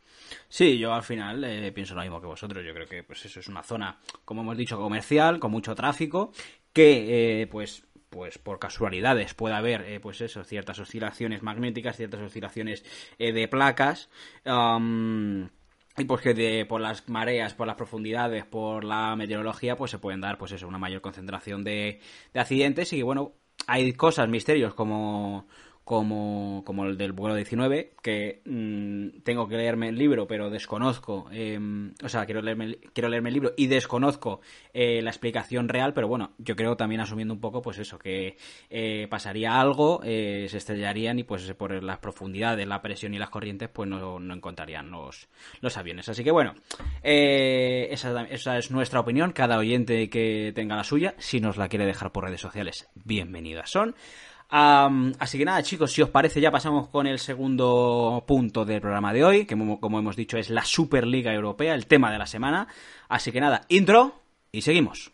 Sí, yo al final pienso lo mismo que vosotros. Yo creo que pues eso es una zona, como hemos dicho, comercial, con mucho tráfico que eh, pues pues por casualidades puede haber eh, pues eso ciertas oscilaciones magnéticas ciertas oscilaciones eh, de placas y pues que de, por las mareas por las profundidades por la meteorología pues se pueden dar pues eso una mayor concentración de, de accidentes y bueno hay cosas misterios como como, como el del vuelo 19, que mm, tengo que leerme el libro, pero desconozco, em, o sea, quiero leerme, quiero leerme el libro y desconozco eh, la explicación real, pero bueno, yo creo también asumiendo un poco, pues eso, que eh, pasaría algo, eh, se estrellarían y pues por las profundidades, la presión y las corrientes, pues no, no encontrarían los, los aviones. Así que bueno, esa, esa es nuestra opinión, cada oyente que tenga la suya, si nos la quiere dejar por redes sociales, bienvenidas son así que nada, chicos, si os parece, ya pasamos con el segundo punto del programa de hoy, que como hemos dicho es la Superliga Europea, el tema de la semana. Así que nada, intro y seguimos.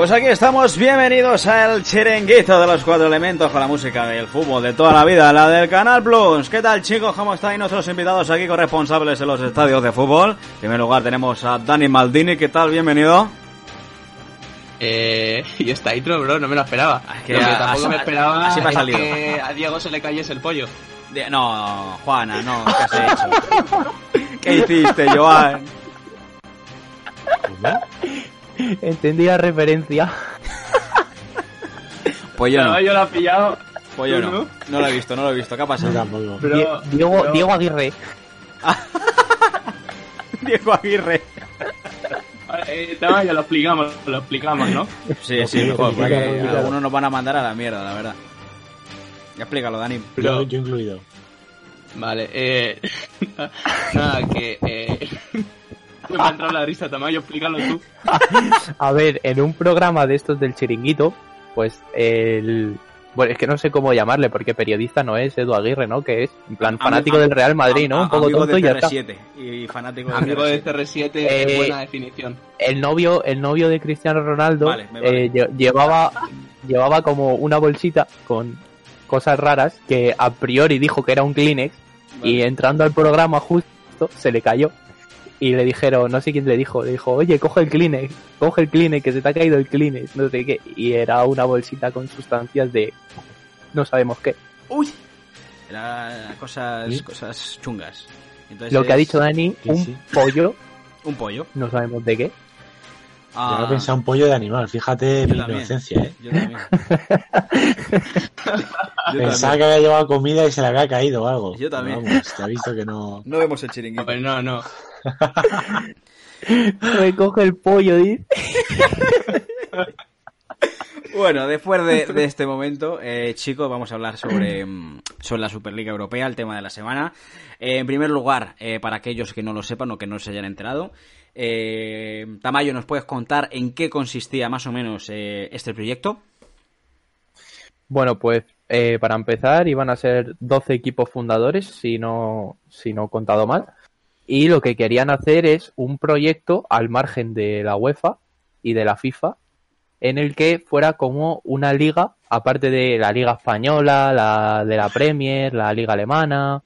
Pues aquí estamos, bienvenidos al chiringuito de los cuatro elementos con la música del fútbol de toda la vida, la del Canal Plus. ¿Qué tal chicos? ¿Cómo estáis nuestros invitados aquí corresponsables en los estadios de fútbol? En primer lugar tenemos a Dani Maldini, ¿qué tal? Bienvenido. Eh, *laughs* y está intro, bro, no me lo esperaba. Es que, tampoco me esperaba así me ha salido. que a Diego se le cayese el pollo. no, Juana, no, ¿qué has hecho? ¿Qué hiciste, Joan? Entendí la referencia. Pues yo no. yo lo he pillado. Pues yo no. No lo he visto, no lo he visto. ¿Qué ha pasado? Diego, Diego Aguirre. *laughs* Diego Aguirre. Eh, ya lo explicamos, lo explicamos, ¿no? Sí, sí, mejor, porque algunos nos van a mandar a la mierda, la verdad. Ya explícalo, Dani. Pero... Yo, incluido. Vale, eh... *laughs* Nada, que... Eh me ha entrado la risa, Tamayo, explícalo tú. *laughs* A ver, en un programa de estos del chiringuito, pues el... Bueno, es que no sé cómo llamarle, porque periodista no es Edu Aguirre, ¿no? Que es, en plan, fanático del Real Madrid, ¿no? Un poco tonto y ya está. Y fanático amigo de CR7, eh, buena definición. El novio, el novio de Cristiano Ronaldo Eh, llevaba, llevaba como una bolsita con cosas raras que a priori dijo que era un Kleenex y entrando al programa justo se le cayó y le dijeron, no sé quién le dijo, le dijo, oye, coge el Kleenex, coge el Kleenex, que se te ha caído el Kleenex, no sé qué, y era una bolsita con sustancias de no sabemos qué. Uy, era cosas, cosas chungas. Entonces Lo que ha dicho Dani, un pollo. *laughs* Un pollo. No sabemos de qué. Ah. Yo he pensado un pollo de animal, fíjate mi inocencia, ¿eh? Yo también. *laughs* Pensaba que había llevado comida y se le había caído algo. Yo también. Vamos, te ha visto que no. No vemos el chiringuito. No, no, no. Me coge el pollo, dice. Bueno, después de, este momento, eh, chicos, vamos a hablar sobre, mm, sobre la Superliga Europea, el tema de la semana. Eh, en primer lugar, eh, para aquellos que no lo sepan o que no se hayan enterado, Tamayo, ¿nos puedes contar en qué consistía más o menos este proyecto? Bueno, pues eh, para empezar, iban a ser 12 equipos fundadores, si no, si no he contado mal. Y lo que querían hacer es un proyecto al margen de la UEFA y de la FIFA, en el que fuera como una liga, aparte de la liga española, la de la Premier, la liga alemana,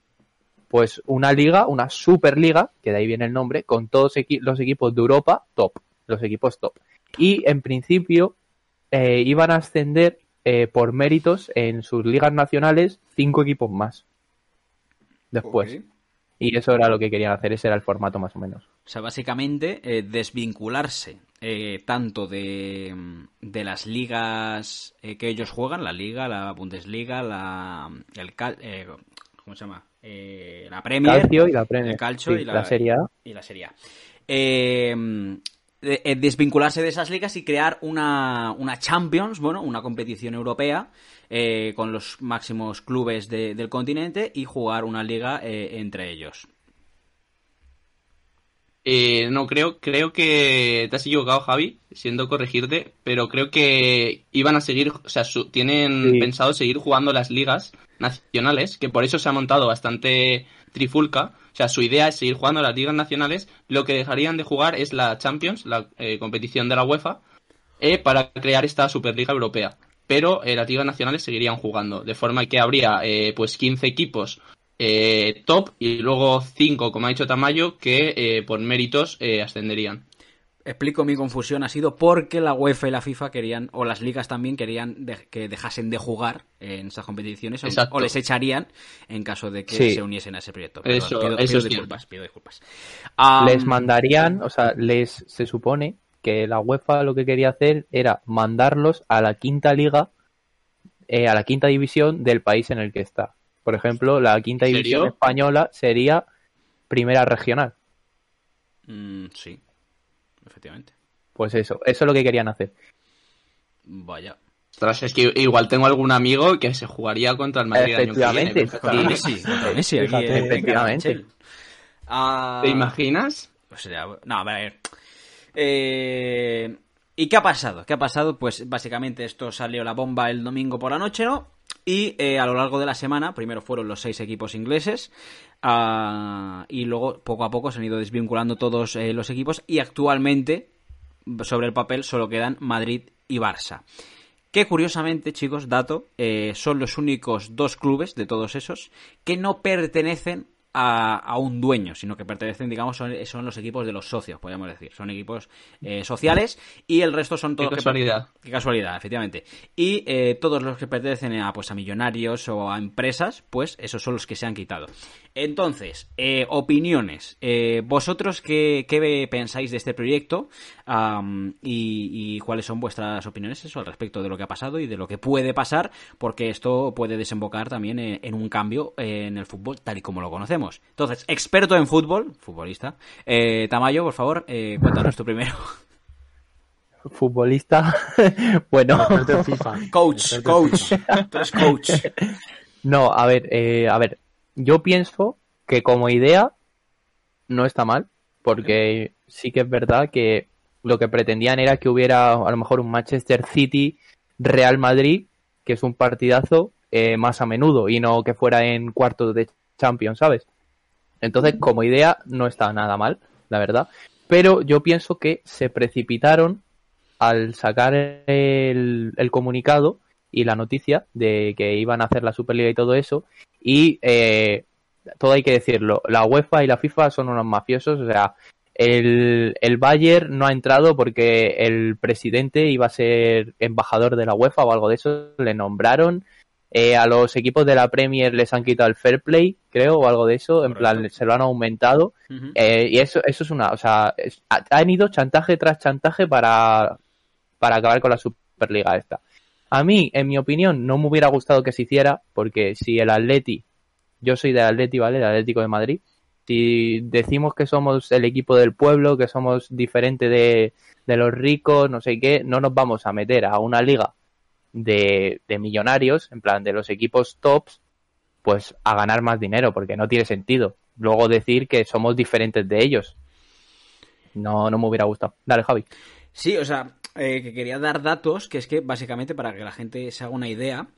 pues una liga, una superliga, que de ahí viene el nombre, con todos los equipos de Europa top, los equipos top. Y en principio eh, iban a ascender eh, por méritos en sus ligas nacionales cinco equipos más. Después. Y eso era lo que querían hacer, ese era el formato más o menos. O sea, básicamente eh, desvincularse eh, tanto de, de las ligas eh, que ellos juegan, la Liga, la Bundesliga, la el eh, ¿cómo se llama? Eh, la Premier, Calcio y la Premier. el calcio Sí, y la, la Serie A. y la Serie A. De- desvincularse de esas ligas y crear una, una Champions, bueno, una competición europea eh, con los máximos clubes de- del continente y jugar una liga eh, entre ellos. Eh, no, creo, creo que te has equivocado, Javi, siendo corregirte, pero creo que iban a seguir, o sea, su- tienen Sí. pensado seguir jugando las ligas nacionales, que por eso se ha montado bastante trifulca. O sea, su idea es seguir jugando las ligas nacionales. Lo que dejarían de jugar es la Champions, la eh, competición de la UEFA, eh, para crear esta Superliga Europea. Pero eh, las ligas nacionales seguirían jugando, de forma que habría eh, pues 15 equipos eh, top y luego 5, como ha dicho Tamayo, que eh, por méritos eh, ascenderían. Explico mi confusión, ha sido porque la UEFA y la FIFA querían, o las ligas también querían de- que dejasen de jugar en esas competiciones, o- les echarían en caso de que Sí. se uniesen a ese proyecto. Eso- pido, eso pido es disculpas, pido disculpas. Les mandarían, o sea, les se supone que la UEFA lo que quería hacer era mandarlos a la quinta liga, eh, a la quinta división del país en el que está. Por ejemplo, la quinta ¿En división serio? española sería primera regional. mm, sí, efectivamente. Pues eso, eso es lo que querían hacer. Vaya. Ostras, es que igual tengo algún amigo que se jugaría contra el Madrid el año que viene, Efectivamente, en efectivamente. Ah, ¿Te imaginas? O sea, no, a ver. Eh, ¿Y qué ha pasado? ¿Qué ha pasado? Pues básicamente esto salió la bomba el domingo por la noche, ¿no? Y eh, a lo largo de la semana, primero fueron los seis equipos ingleses, ah, y luego poco a poco se han ido desvinculando todos eh, los equipos, y actualmente, sobre el papel, solo quedan Madrid y Barça. Que curiosamente, chicos, dato, eh, son los únicos dos clubes de todos esos que no pertenecen a, a un dueño, sino que pertenecen, digamos, son, son los equipos de los socios, podríamos decir. Son equipos eh, sociales y el resto son todos... Qué que casualidad. Qué casualidad, efectivamente. Y eh, todos los que pertenecen a, pues, a millonarios o a empresas, pues esos son los que se han quitado. Entonces, eh, opiniones. ¿Vosotros qué, qué pensáis de este proyecto? Y, y cuáles son vuestras opiniones eso, al respecto de lo que ha pasado y de lo que puede pasar? Porque esto puede desembocar también en, en un cambio en el fútbol tal y como lo conocemos. Entonces, experto en fútbol, futbolista. Eh, Tamayo, por favor, eh, cuéntanos tú primero. *laughs* Futbolista, *laughs* bueno, FIFA. *laughs* Coach, coach. Tú eres coach. no, a ver, eh, a ver, yo pienso que como idea no está mal, porque sí que es verdad que lo que pretendían era que hubiera a lo mejor un Manchester City Real Madrid, que es un partidazo eh, más a menudo y no que fuera en cuartos de Champions, ¿sabes? Entonces, como idea, no está nada mal, la verdad. Pero yo pienso que se precipitaron al sacar el, el comunicado y la noticia de que iban a hacer la Superliga y todo eso. Y eh, todo hay que decirlo, la UEFA y la FIFA son unos mafiosos, o sea, el, el Bayern no ha entrado porque el presidente iba a ser embajador de la UEFA o algo de eso, le nombraron. Eh, a los equipos de la Premier les han quitado el fair play, creo, o algo de eso, en plan, se lo han aumentado. Eh, y eso, eso es una, o sea, es- han ido chantaje tras chantaje para, para acabar con la Superliga esta. A mí, en mi opinión, no me hubiera gustado que se hiciera, porque si el Atleti, yo soy del Atleti, ¿vale? El Atlético de Madrid, si decimos que somos el equipo del pueblo, que somos diferente de, de los ricos, no sé qué, no nos vamos a meter a una liga de, de millonarios, en plan de los equipos tops, pues a ganar más dinero, porque no tiene sentido. Luego decir que somos diferentes de ellos. No, no me hubiera gustado. Dale, Javi. Sí, o sea, eh, que quería dar datos, que es que básicamente para que la gente se haga una idea,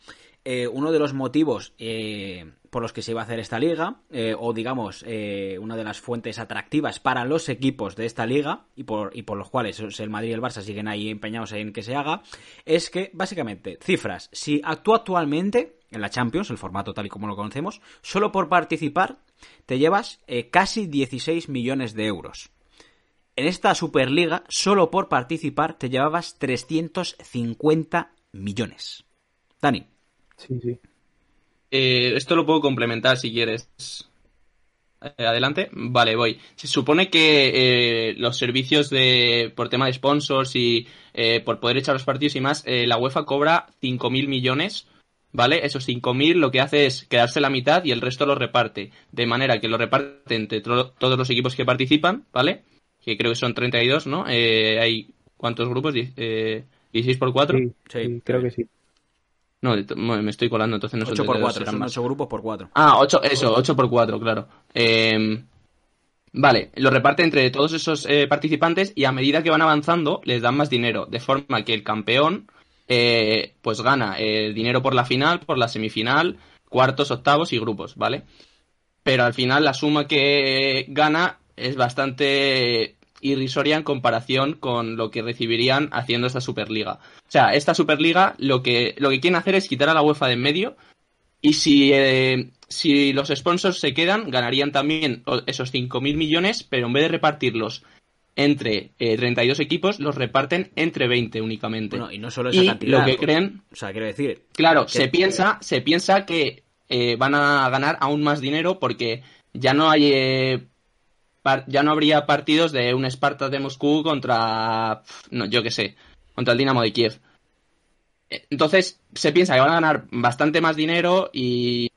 eh, uno de los motivos eh, por los que se iba a hacer esta liga, eh, o digamos, eh, una de las fuentes atractivas para los equipos de esta liga, y por, y por los cuales el Madrid y el Barça siguen ahí empeñados en que se haga, es que, básicamente, cifras, si actúa actualmente en la Champions, el formato tal y como lo conocemos, solo por participar te llevas eh, casi 16 millones de euros. En esta Superliga, solo por participar, te llevabas 350 millones. Dani. Sí, sí. Eh, esto lo puedo complementar si quieres. Eh, adelante. Vale, voy. Se supone que eh, los servicios de por tema de sponsors y eh, por poder echar los partidos y más, la UEFA cobra 5.000 millones. ¿Vale? Esos 5.000 lo que hace es quedarse la mitad y el resto lo reparte. De manera que lo reparte entre todos los equipos que participan, ¿vale? Que creo que son 32, ¿no? Hay ¿cuántos grupos? Die- eh, 16 por 4. Sí, Sí. sí, creo que sí. No, me estoy colando, entonces no son 8 por 32, 4, serán son más. 8 grupos por 4. Ah, 8, eso, 8 por 4, claro. Eh, vale, lo reparte entre todos esos eh, participantes y a medida que van avanzando les dan más dinero, de forma que el campeón eh, pues gana eh, dinero por la final, por la semifinal, cuartos, octavos y grupos, ¿vale? Pero al final la suma que gana es bastante irrisoria en comparación con lo que recibirían haciendo esta Superliga. O sea, esta Superliga lo que, lo que quieren hacer es quitar a la UEFA de en medio y si, eh, si los sponsors se quedan, ganarían también esos 5.000 millones, pero en vez de repartirlos entre eh, 32 equipos, los reparten entre 20 únicamente. Bueno, y no solo esa y cantidad. lo que creen, O sea, quiero decir, claro, se piensa, se piensa que eh, van a ganar aún más dinero porque ya no hay eh, ya no habría partidos de un Sparta de Moscú contra no, yo qué sé, contra el Dinamo de Kiev. Eh, Entonces, se piensa que van a ganar bastante más dinero y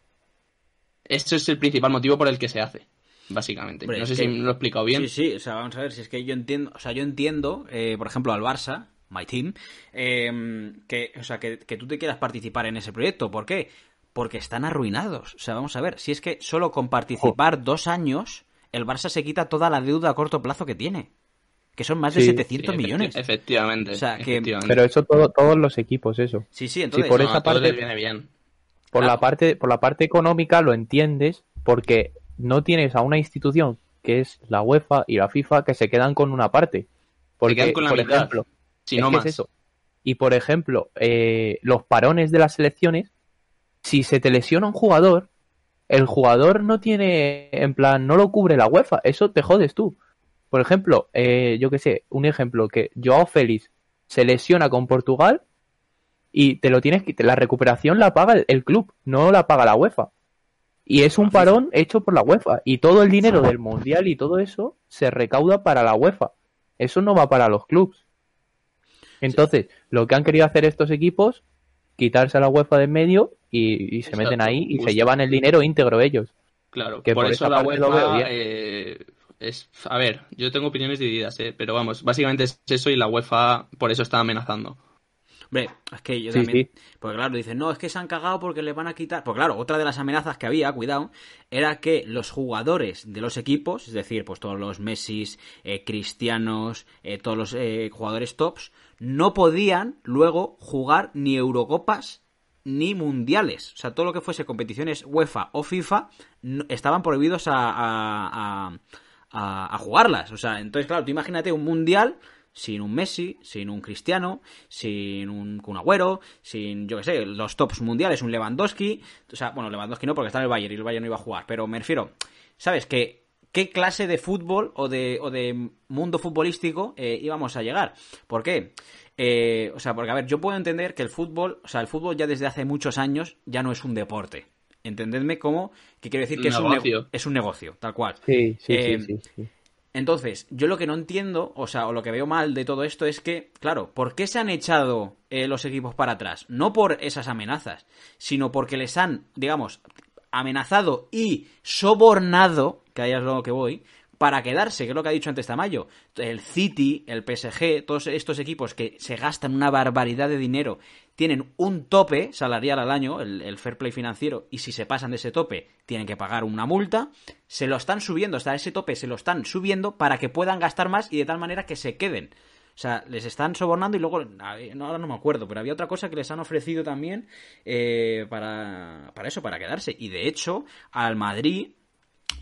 eso es el principal motivo por el que se hace, básicamente. No sé que- si lo he explicado bien. Sí, sí, o sea, vamos a ver si es que yo entiendo, o sea, yo entiendo, eh, por ejemplo, al Barça, my team, eh, que, o sea, que, que tú te quieras participar en ese proyecto. ¿Por qué? Porque están arruinados. O sea, vamos a ver, si es que solo con participar dos años, el Barça se quita toda la deuda a corto plazo que tiene. Que son más de Sí, 700 Sí, efecti- millones. Efectivamente. O sea, que- efectivamente. Pero eso todo, todos los equipos, eso. Sí, sí, entonces... por No, esa parte- viene bien. Por Claro. la parte, por la parte económica lo entiendes, porque no tienes a una institución que es la UEFA y la FIFA que se quedan con una parte. Porque, quedan con la por mitad, ejemplo, Si es no más. es eso. Y por ejemplo, eh, los parones de las selecciones, si se te lesiona un jugador, el jugador no tiene, en plan, no lo cubre la UEFA, eso te jodes tú. Por ejemplo, eh, yo que sé, un ejemplo que Joao Félix se lesiona con Portugal y te lo tienes que, la recuperación la paga el, el club, no la paga la UEFA. Y es un parón hecho por la UEFA y todo el dinero del mundial y todo eso se recauda para la UEFA. Eso no va para los clubs. Entonces, lo que han querido hacer estos equipos, quitarse a la UEFA de en medio y, y se Exacto, meten ahí y justo. se llevan el dinero íntegro ellos. Claro, Que por, por eso la lo veo UEFA bien. eh, es... A ver, yo tengo opiniones divididas, eh, pero vamos, básicamente es eso y la UEFA por eso está amenazando. Hombre, es que yo Sí, también. Porque claro, dicen, no, es que se han cagado porque le van a quitar. Pues claro, otra de las amenazas que había, cuidado, era que los jugadores de los equipos, es decir, pues todos los Messi, eh, Cristianos, eh, todos los eh, jugadores tops, no podían luego jugar ni Eurocopas ni mundiales. O sea, todo lo que fuese competiciones UEFA o FIFA estaban prohibidos a, a- a- a- a jugarlas. O sea, entonces, claro, tú imagínate un mundial sin un Messi, sin un Cristiano, sin un Kun Agüero, sin, yo qué sé, los tops mundiales, un Lewandowski. O sea, bueno, Lewandowski no, porque está en el Bayern y el Bayern no iba a jugar. Pero me refiero, ¿sabes? Que qué clase de fútbol o de, o de mundo futbolístico eh, íbamos a llegar. ¿Por qué? Eh, o sea, porque a ver, yo puedo entender que el fútbol, o sea, el fútbol ya desde hace muchos años ya no es un deporte. Entendedme cómo, que quiero decir que es un, es un negocio, tal cual. Sí, sí, Eh, sí, sí, sí. Entonces, yo lo que no entiendo, o sea, o lo que veo mal de todo esto es que, claro, ¿por qué se han echado eh, los equipos para atrás? No por esas amenazas, sino porque les han, digamos, amenazado y sobornado, que ahí es lo que voy, para quedarse, que es lo que ha dicho antes Tamayo. El City, el PSG, todos estos equipos que se gastan una barbaridad de dinero, tienen un tope salarial al año, el, fair play financiero, y si se pasan de ese tope, tienen que pagar una multa. Se lo están subiendo hasta ese tope, se lo están subiendo para que puedan gastar más y de tal manera que se queden. O sea, les están sobornando y luego, no, ahora no me acuerdo, pero había otra cosa que les han ofrecido también eh, para, para eso, para quedarse. Y de hecho, al Madrid,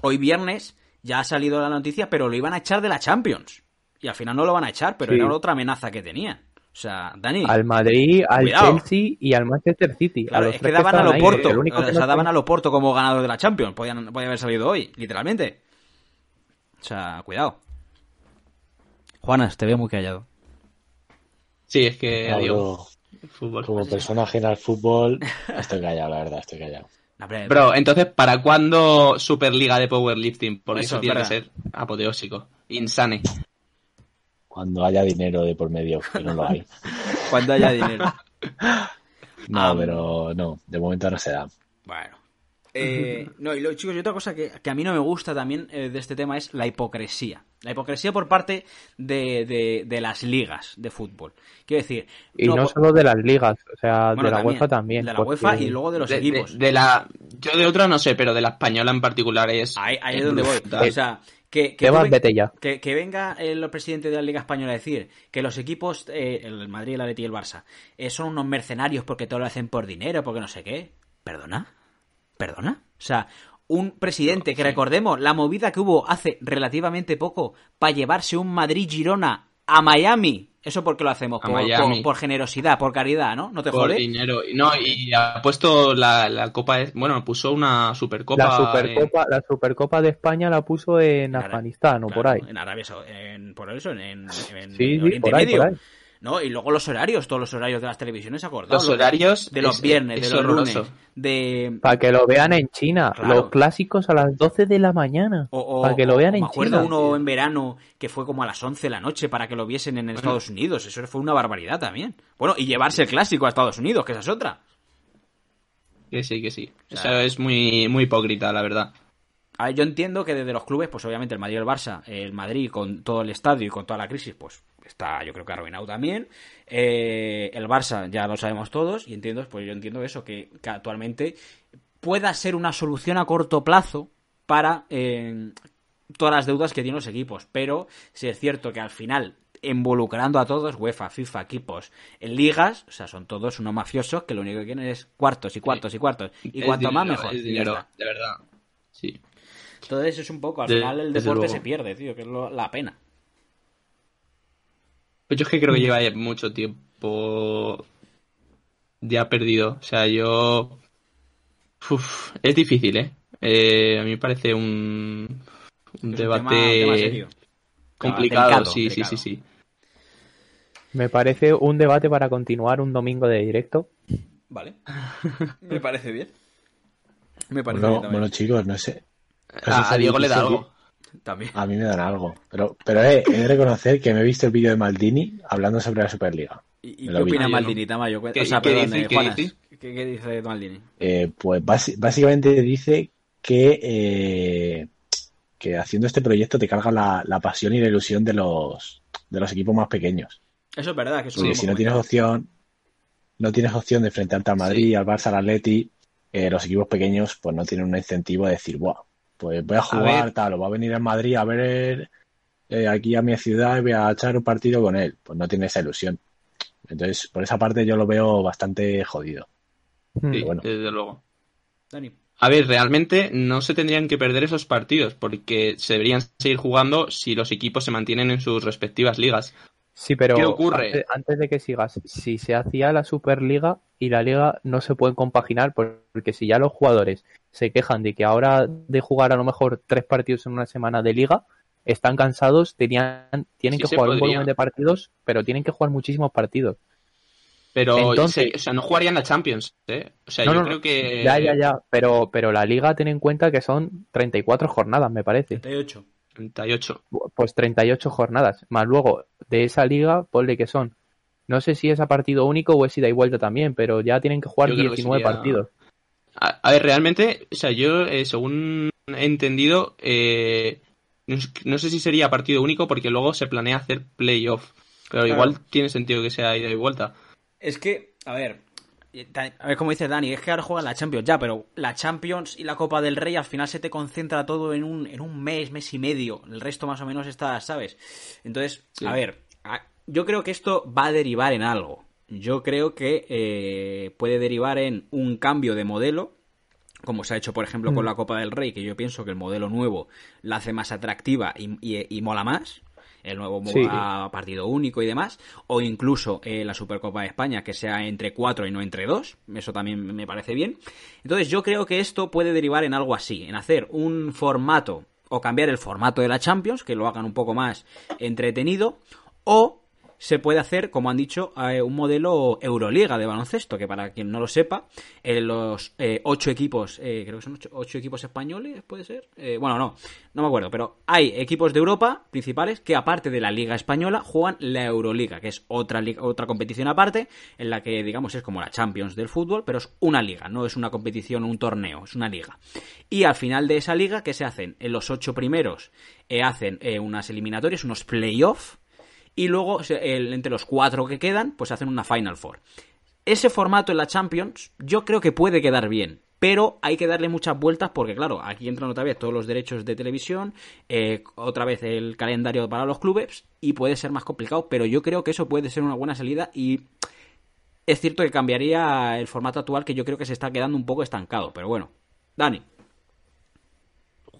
hoy viernes, ya ha salido la noticia, pero lo iban a echar de la Champions. Y al final no lo van a echar, pero Sí. era otra amenaza que tenían. O sea, Dani. Al Madrid, al Cuidado. Chelsea y al Manchester City. Claro, a los es que daban a ahí. Loporto. El único O que sea, no daban a Loporto como ganador de la Champions. Podían, podía haber salido hoy, literalmente. O sea, cuidado. Juanas, te veo muy callado. Sí, es que fútbol. como persona ajena al fútbol, estoy callado, la verdad, estoy callado. Hombre, Bro, entonces, ¿para cuándo Superliga de Powerlifting? Porque Eso eso, es tiene que ser apoteósico. Insane. Cuando haya dinero de por medio, que no lo hay. *laughs* cuando haya dinero. *laughs* No, Ah, pero no, de momento no se da. Bueno. Eh, *laughs* no, y lo, chicos, y otra cosa que, que a mí no me gusta también eh, de este tema es la hipocresía. La hipocresía por parte de, de- de las ligas de fútbol. Quiero decir, Y no, solo de las ligas, o sea, bueno, de la UEFA también. De la porque- UEFA y luego de los De, equipos. de la, yo de otra no sé, pero de la española en particular es. Ahí, ahí es donde voy. O sea, que, que, Te tú vas, ven- vete ya. que, que venga el presidente de la Liga Española a decir que los equipos, eh, el Madrid, el Atleti y el Barça, eh, son unos mercenarios porque todo lo hacen por dinero, porque no sé qué. ¿Perdona? ¿Perdona? O sea, un presidente que recordemos la movida que hubo hace relativamente poco para llevarse un Madrid-Girona a Miami. Eso porque lo hacemos, A por, Miami. por- por generosidad, por caridad, ¿no? ¿No te por jode? dinero. No, y ha puesto la, la copa. es- Bueno, puso una supercopa. La Supercopa, la Supercopa de España la puso en Afganistán o por ahí. En Arabia en, por eso, en, en, en Sí, sí, Oriente por ahí, Medio. por ahí. ¿No? Y luego los horarios, todos los horarios de las televisiones acordados. Los horarios De los es- viernes, es de los lunes, de... Para que lo vean en China. Claro. Los clásicos a las 12 de la mañana. O, o- para que lo vean o en me acuerdo China. uno en verano que fue como a las 11 de la noche para que lo viesen en Estados Unidos. Eso fue una barbaridad también. Bueno, y llevarse el clásico a Estados Unidos, que esa es otra. Que sí, que sí. O sea- Eso es muy, muy hipócrita, la verdad. A ver, yo entiendo que desde los clubes, pues obviamente el Madrid y el Barça, el Madrid con todo el estadio y con toda la crisis, pues está yo creo que arruinado también. Eh, el Barça ya lo sabemos todos y entiendo, pues yo entiendo eso, que, que actualmente pueda ser una solución a corto plazo para eh, todas las deudas que tienen los equipos. Pero si es cierto que al final, involucrando a todos, UEFA, FIFA, equipos, en ligas, o sea, son todos unos mafiosos que lo único que quieren es cuartos y cuartos y cuartos. Y Es cuanto más mejor. Es dinero, de verdad. Sí. Entonces es un poco, al De- final el deporte se pierde, tío, que es lo- la pena. Pues yo es que creo que lleva ya mucho tiempo ya perdido. O sea, yo. Uf, es difícil, ¿eh? Eh, A mí me parece un, debate tema- tema serio. complicado. Delicado, sí, delicado. sí, sí, sí. Me parece un debate para continuar un domingo de directo. Vale. *laughs* Me parece bien. Me parece Bueno, bien también. bueno, chicos, no sé. No sé A, Diego le da algo. También. A mí me dan algo. Pero, pero eh, he de reconocer que me he visto el vídeo de Maldini hablando sobre la Superliga. ¿Y, qué opina Maldini. Tamayo? ¿Qué- o sea, qué perdón, dice? eh, ¿Qué Juanas. dice? ¿Qué, qué dice Maldini? Eh, pues básicamente dice que, eh, que haciendo este proyecto te carga la, la pasión y la ilusión de los, de los equipos más pequeños. Eso es verdad, que eso Porque si no tienes opción, no tienes opción de enfrentarte al Madrid, al Barça, al Atleti, eh, los equipos pequeños pues no tienen un incentivo de decir, Buah, pues voy a jugar tal, o va a venir a Madrid a ver eh, aquí a mi ciudad y voy a echar un partido con él. Pues no tiene esa ilusión. Entonces, por esa parte yo lo veo bastante jodido. Hmm. Sí, bueno. desde luego. Dani. A ver, realmente no se tendrían que perder esos partidos porque se deberían seguir jugando si los equipos se mantienen en sus respectivas ligas. Sí, pero ¿Qué ocurre? Antes, antes de que sigas, si se hacía la Superliga y la Liga no se pueden compaginar, porque si ya los jugadores se quejan de que ahora de jugar a lo mejor tres partidos en una semana de Liga, están cansados, tenían, tienen Sí que jugar un volumen de partidos, pero tienen que jugar muchísimos partidos. Pero Entonces- se- o sea, no jugarían la Champions, ¿eh? O sea, No, yo no, creo que Ya, ya, ya, pero, pero la Liga ten en cuenta que son 34 jornadas, me parece. 38. 38. Pues 38 jornadas. Más luego, de esa liga, ponle que son. No sé si es a partido único o es ida y vuelta también, pero ya tienen que jugar Yo creo que 19 sería- partidos. A, a ver, realmente, o sea, yo, eh, según he entendido, eh, no, sé si sería partido único porque luego se planea hacer playoff. Pero Claro. igual tiene sentido que sea ida y vuelta. Es que, a ver, a ver como dice Dani, es que ahora juegan la Champions ya, pero la Champions y la Copa del Rey al final se te concentra todo en un, en un mes, mes y medio. El resto más o menos está, ¿sabes? Entonces, Sí. a ver, yo creo que esto va a derivar en algo. Yo creo que eh, puede derivar en un cambio de modelo, como se ha hecho, por ejemplo, con Mm. la Copa del Rey, que yo pienso que el modelo nuevo la hace más atractiva y, y- y mola más. El nuevo Sí. partido único y demás. O incluso eh, la Supercopa de España, que sea entre cuatro y no entre dos. Eso también me parece bien. Entonces, yo creo que esto puede derivar en algo así: en hacer un formato o cambiar el formato de la Champions, que lo hagan un poco más entretenido. O se puede hacer, como han dicho, eh, un modelo Euroliga de baloncesto, que para quien no lo sepa, eh, los eh, ocho equipos, creo que son ocho, ocho equipos españoles, puede ser. Bueno, no, no me acuerdo, pero hay equipos de Europa principales que aparte de la Liga Española juegan la Euroliga, que es otra, otra competición aparte, en la que digamos es como la Champions del fútbol, pero es una liga, no es una competición un torneo, es una liga. Y al final de esa liga, ¿qué se hacen? En los ocho primeros hacen unas eliminatorias, unos playoffs, y luego entre los cuatro que quedan, pues hacen una Final Four. Ese formato en la Champions yo creo que puede quedar bien, pero hay que darle muchas vueltas porque claro, aquí entran otra vez todos los derechos de televisión, eh, otra vez el calendario para los clubes y puede ser más complicado, pero yo creo que eso puede ser una buena salida y es cierto que cambiaría el formato actual que yo creo que se está quedando un poco estancado, pero bueno. Dani.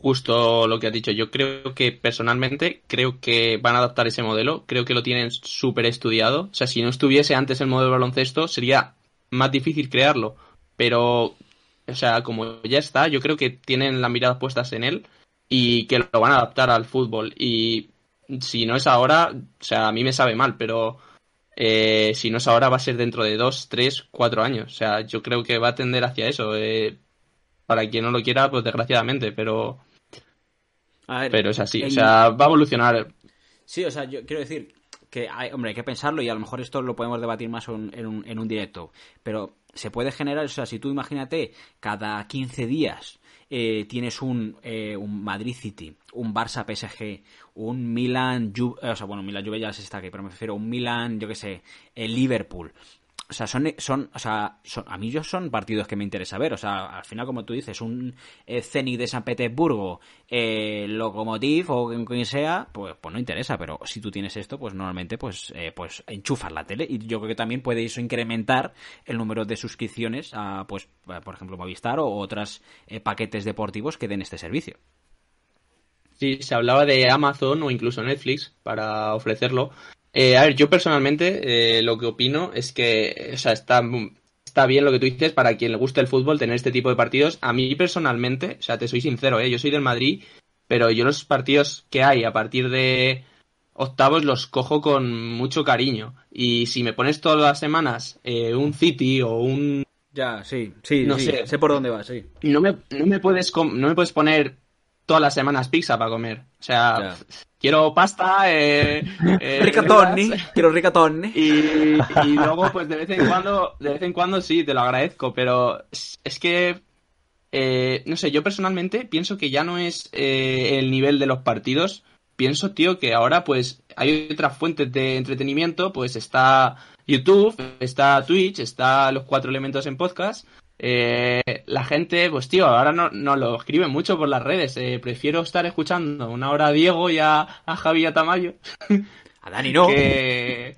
Justo lo que has dicho. Yo creo que personalmente creo que van a adaptar ese modelo. Creo que lo tienen súper estudiado. O sea, si no estuviese antes el modelo de baloncesto, sería más difícil crearlo. Pero, o sea, como ya está, yo creo que tienen las miradas puestas en él y que lo van a adaptar al fútbol. Y si no es ahora, o sea, a mí me sabe mal, pero eh, si no es ahora va a ser dentro de dos, tres, cuatro años. O sea, yo creo que va a tender hacia eso. eh, para quien no lo quiera, pues desgraciadamente, pero A ver, pero es así, o sea, va a evolucionar. Sí, o sea, yo quiero decir que, hay, hombre, hay que pensarlo y a lo mejor esto lo podemos debatir más en, en un, en un directo. Pero se puede generar, o sea, si tú imagínate, cada 15 días eh, tienes un, eh, un Madrid City, un Barça PSG, un Milan, Ju- eh, o sea, bueno, Milan Juve ya se está aquí, pero me refiero a un Milan, yo qué sé, el Liverpool. O sea, son, son, o sea, son, a mí yo son partidos que me interesa ver. O sea, al final, como tú dices, un eh, de San Petersburgo, eh, Lokomotiv o quien, sea, pues, pues no interesa. Pero si tú tienes esto, pues normalmente, pues, eh, pues enchufas la tele. Y yo creo que también puede eso incrementar el número de suscripciones a, pues, por ejemplo, Movistar o otros paquetes deportivos que den este servicio. Sí, se hablaba de Amazon o incluso Netflix para ofrecerlo. Eh, a ver, yo personalmente eh, lo que opino es que, o sea, está, está bien lo que tú dices para quien le guste el fútbol tener este tipo de partidos. A mí personalmente, o sea, te soy sincero, ¿eh? yo soy del Madrid, pero yo los partidos que hay a partir de octavos los cojo con mucho cariño. Y si me pones todas las semanas eh, un City o un Ya, sí, sí, No sí, sé. sé por dónde va, sí. no me, no me puedes com- no me puedes poner todas las semanas pizza para comer. O sea, Ya. Quiero pasta, eh, eh, *laughs* Rigatoni, verduras, quiero rigatoni. y, y luego pues de vez en cuando, de vez en cuando sí, te lo agradezco, pero es, es que eh, no sé, yo personalmente pienso que ya no es eh, el nivel de los partidos. Pienso, tío, que ahora pues hay otras fuentes de entretenimiento, pues está YouTube, está Twitch, está los cuatro elementos en podcast. Eh, la gente, pues tío, ahora no, no lo escribe mucho por las redes. eh, prefiero estar escuchando una hora a Diego y a, a Javi y a Tamayo *laughs* A Dani no. que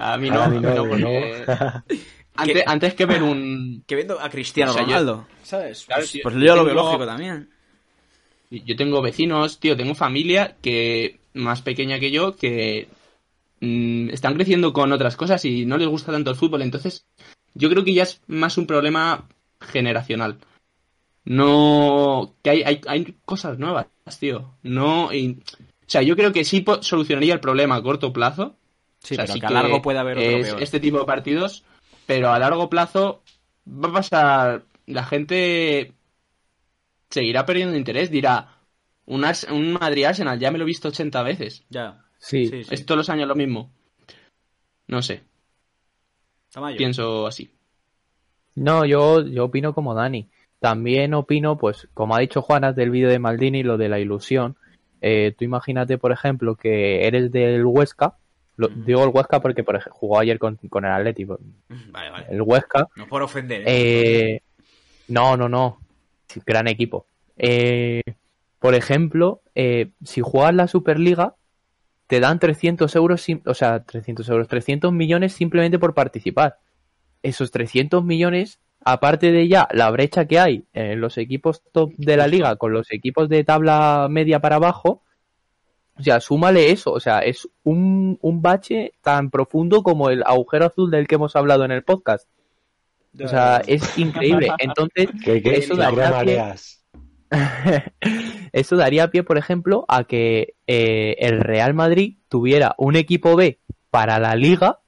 a mí no, A a mí mí no, no, no. porque *laughs* antes, antes que ver un *laughs* Que viendo a Cristiano O sea, yo- Ronaldo, ¿sabes? Claro, pues, tío, pues yo yo lo veo tengo- lógico también. yo tengo vecinos, tío, tengo familia que más pequeña que yo que mm, están creciendo con otras cosas y no les gusta tanto el fútbol, entonces yo creo que ya es más un problema generacional. No, que hay, hay, hay cosas nuevas, tío. No, y- o sea, yo creo que sí solucionaría el problema a corto plazo, Sí, O sea, pero sí que a largo puede haber otro es peor. este tipo de partidos, pero a largo plazo va a pasar. La gente seguirá perdiendo interés, dirá. Un, Ars- un Madrid Arsenal, ya me lo he visto 80 veces. Ya. Sí. Sí, sí. Es todos los años lo mismo. No sé, Tamayo. pienso así. No, yo, yo opino como Dani. También opino, pues, como ha dicho Juanas del vídeo de Maldini, lo de la ilusión. Eh, tú imagínate, por ejemplo, que eres del Huesca. Lo-. Digo el Huesca porque, por ejemplo, jugó ayer con, con el Atlético. Vale, vale. El Huesca. No por ofender, ¿eh? Eh, no, no, no. Gran equipo. Eh, por ejemplo, eh, si juegas la Superliga, te dan 300 euros, o sea, 300 euros, 300 millones simplemente por participar. Esos 300 millones, aparte de ya la brecha que hay en los equipos top de la liga con los equipos de tabla media para abajo, o sea, súmale eso, o sea, es un, un bache tan profundo como el agujero azul del que hemos hablado en el podcast. O sea, es increíble. *laughs* Entonces, Eso daría pie- *laughs* eso daría pie, por ejemplo, a que eh, el Real Madrid tuviera un equipo B para la Liga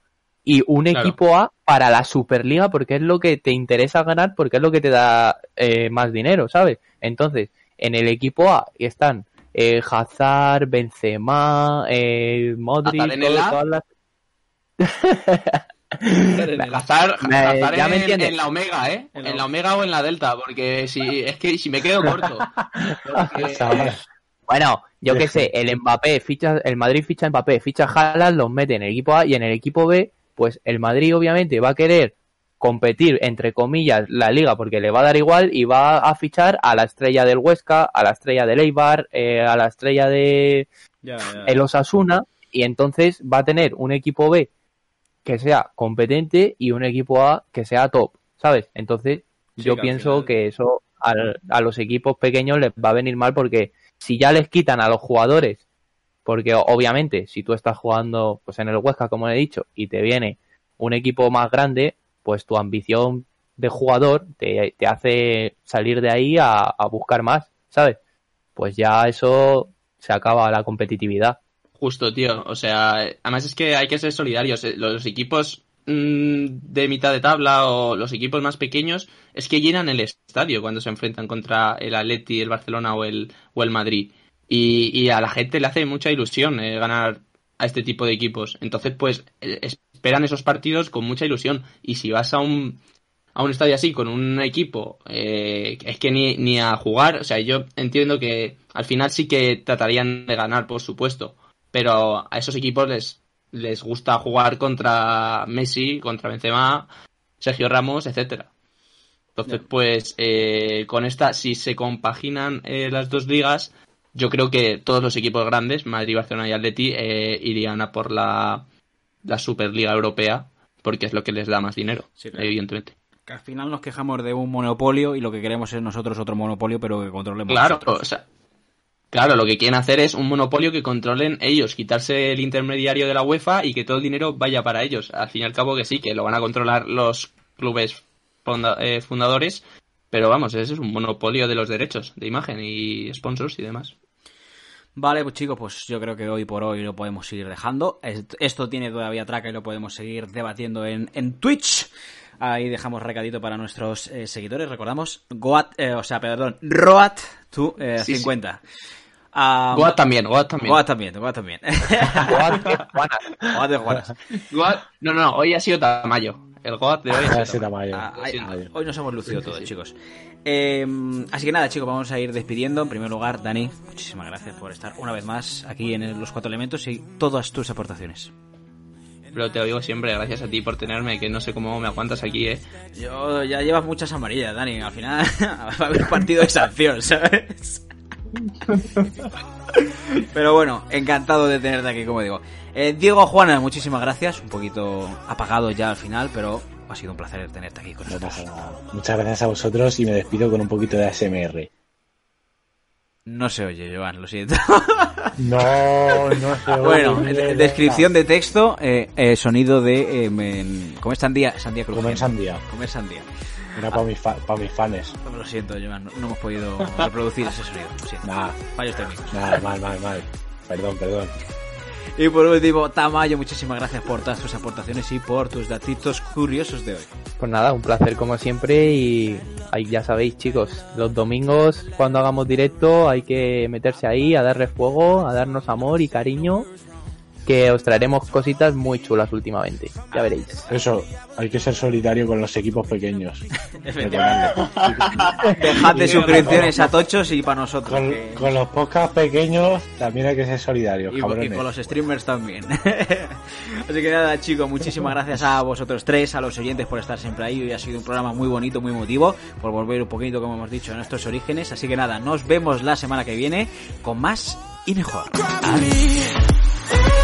y un Claro. equipo A para la Superliga, porque es lo que te interesa ganar, porque es lo que te da eh, más dinero, ¿sabes? Entonces, en el equipo A están eh, Hazard, Benzema, eh, Modric, ¿Hazard en el A? todas las... Hazard, *laughs* Me- Hazard ya me en, entiendes. en la Omega, ¿eh? En En la- Omega o en la Delta, porque si *laughs* es que si me quedo corto. Porque-. *laughs* Bueno, yo qué sé, el Mbappé ficha, el Madrid ficha Mbappé, ficha Haaland, los mete en el equipo A y en el equipo B, pues el Madrid obviamente va a querer competir entre comillas la liga porque le va a dar igual y va a fichar a la estrella del Huesca, a la estrella del Eibar, eh, a la estrella de el Osasuna y entonces va a tener un equipo B que sea competente y un equipo A que sea top, ¿sabes? Entonces Sí, yo pienso final- que eso al- a los equipos pequeños les va a venir mal porque si ya les quitan a los jugadores, porque obviamente si tú estás jugando pues en el Huesca como he dicho y te viene un equipo más grande, pues tu ambición de jugador te, te hace salir de ahí a, a buscar más, ¿sabes? Pues ya eso se acaba la competitividad. Justo, tío. O sea, además es que hay que ser solidarios. Eh, Los equipos mm, de mitad de tabla o los equipos más pequeños es que llenan el estadio cuando se enfrentan contra el Atleti, el Barcelona o el, o el Madrid. Y, y a la gente le hace mucha ilusión eh, ganar a este tipo de equipos. Entonces, pues, eh, esperan esos partidos con mucha ilusión. Y si vas a un, a un estadio así con un equipo, eh, es que ni, ni a jugar, o sea, yo entiendo que al final sí que tratarían de ganar, por supuesto, pero a esos equipos les, les gusta jugar contra Messi, contra Benzema, Sergio Ramos, etcétera. Entonces, pues, eh, con esta, si se compaginan eh, las dos ligas, yo creo que todos los equipos grandes, Madrid, Barcelona y Atleti, eh, irían a por la, la Superliga Europea, porque es lo que les da más dinero, Sí, claro. evidentemente. Que al final nos quejamos de un monopolio y lo que queremos es nosotros otro monopolio, pero que controlemos Claro, nosotros. o sea, claro, lo que quieren hacer es un monopolio que controlen ellos, quitarse el intermediario de la UEFA y que todo el dinero vaya para ellos. Al fin y al cabo que sí, que lo van a controlar los clubes eh, fundadores, pero vamos, ese es un monopolio de los derechos de imagen y sponsors y demás. Vale, pues chicos, pues yo creo que hoy por hoy lo podemos seguir dejando. Est- Esto tiene todavía traca y lo podemos seguir debatiendo en, en Twitch. Ahí dejamos recadito para nuestros eh, seguidores. Recordamos, Goat, eh, o sea, perdón, Roat to eh, Sí, sí. 50. Ah, Goat también, Goat también. Goat también, Goat también. *laughs* *laughs* Goat de Juanas. Goat- no, no, no, hoy ha sido Tamayo. El Goat de hoy Ese Tamayo. tamaño. Ah, Tamaño. hoy nos hemos lucido todos, chicos. Eh, así que nada, chicos, vamos a ir despidiendo. En primer lugar, Dani, muchísimas gracias por estar una vez más aquí en los cuatro elementos y todas tus aportaciones. Pero te lo digo siempre, gracias a ti por tenerme, que no sé cómo me aguantas aquí, eh. Yo ya llevas muchas amarillas, Dani. Al final va *laughs* a haber partido de sanción, ¿sabes? Pero bueno, encantado de tenerte aquí, como digo. Eh, Diego Juana, muchísimas gracias. Un poquito apagado ya al final, pero ha sido un placer tenerte aquí con No nosotros. pasa nada. Muchas gracias a vosotros y me despido con un poquito de ASMR. No se oye, Joan, lo siento. No, no se Bueno, oye, de- venga. descripción de texto, eh, eh, sonido de eh, men- comer sandía, sandía crujiente. Comer sandía. Comer sandía. Era para mis, fa- pa' mis fans. Lo siento, Joan, no, no hemos podido reproducir ese sonido. Lo siento. Nada, Fallos técnicos. nada, mal, mal, mal. Perdón, perdón. Y por último, Tamayo, muchísimas gracias por todas tus aportaciones y por tus datitos curiosos de hoy. Pues nada, un placer como siempre y ahí ya sabéis chicos, los domingos cuando hagamos directo hay que meterse ahí a darle fuego, a darnos amor y cariño, que os traeremos cositas muy chulas últimamente, ya veréis. Eso, hay que ser solidario con los equipos pequeños. *laughs* Efectivamente. Dejad de suscripciones a tochos y para nosotros. Con, que- con los podcasts pequeños también hay que ser solidarios, Y, y con los streamers también. *laughs* Así que nada, chicos, muchísimas gracias a vosotros tres, a los oyentes por estar siempre ahí. Hoy ha sido un programa muy bonito, muy emotivo, por volver un poquito, como hemos dicho, a nuestros orígenes. Así que nada, nos vemos la semana que viene con más y mejor. Adiós.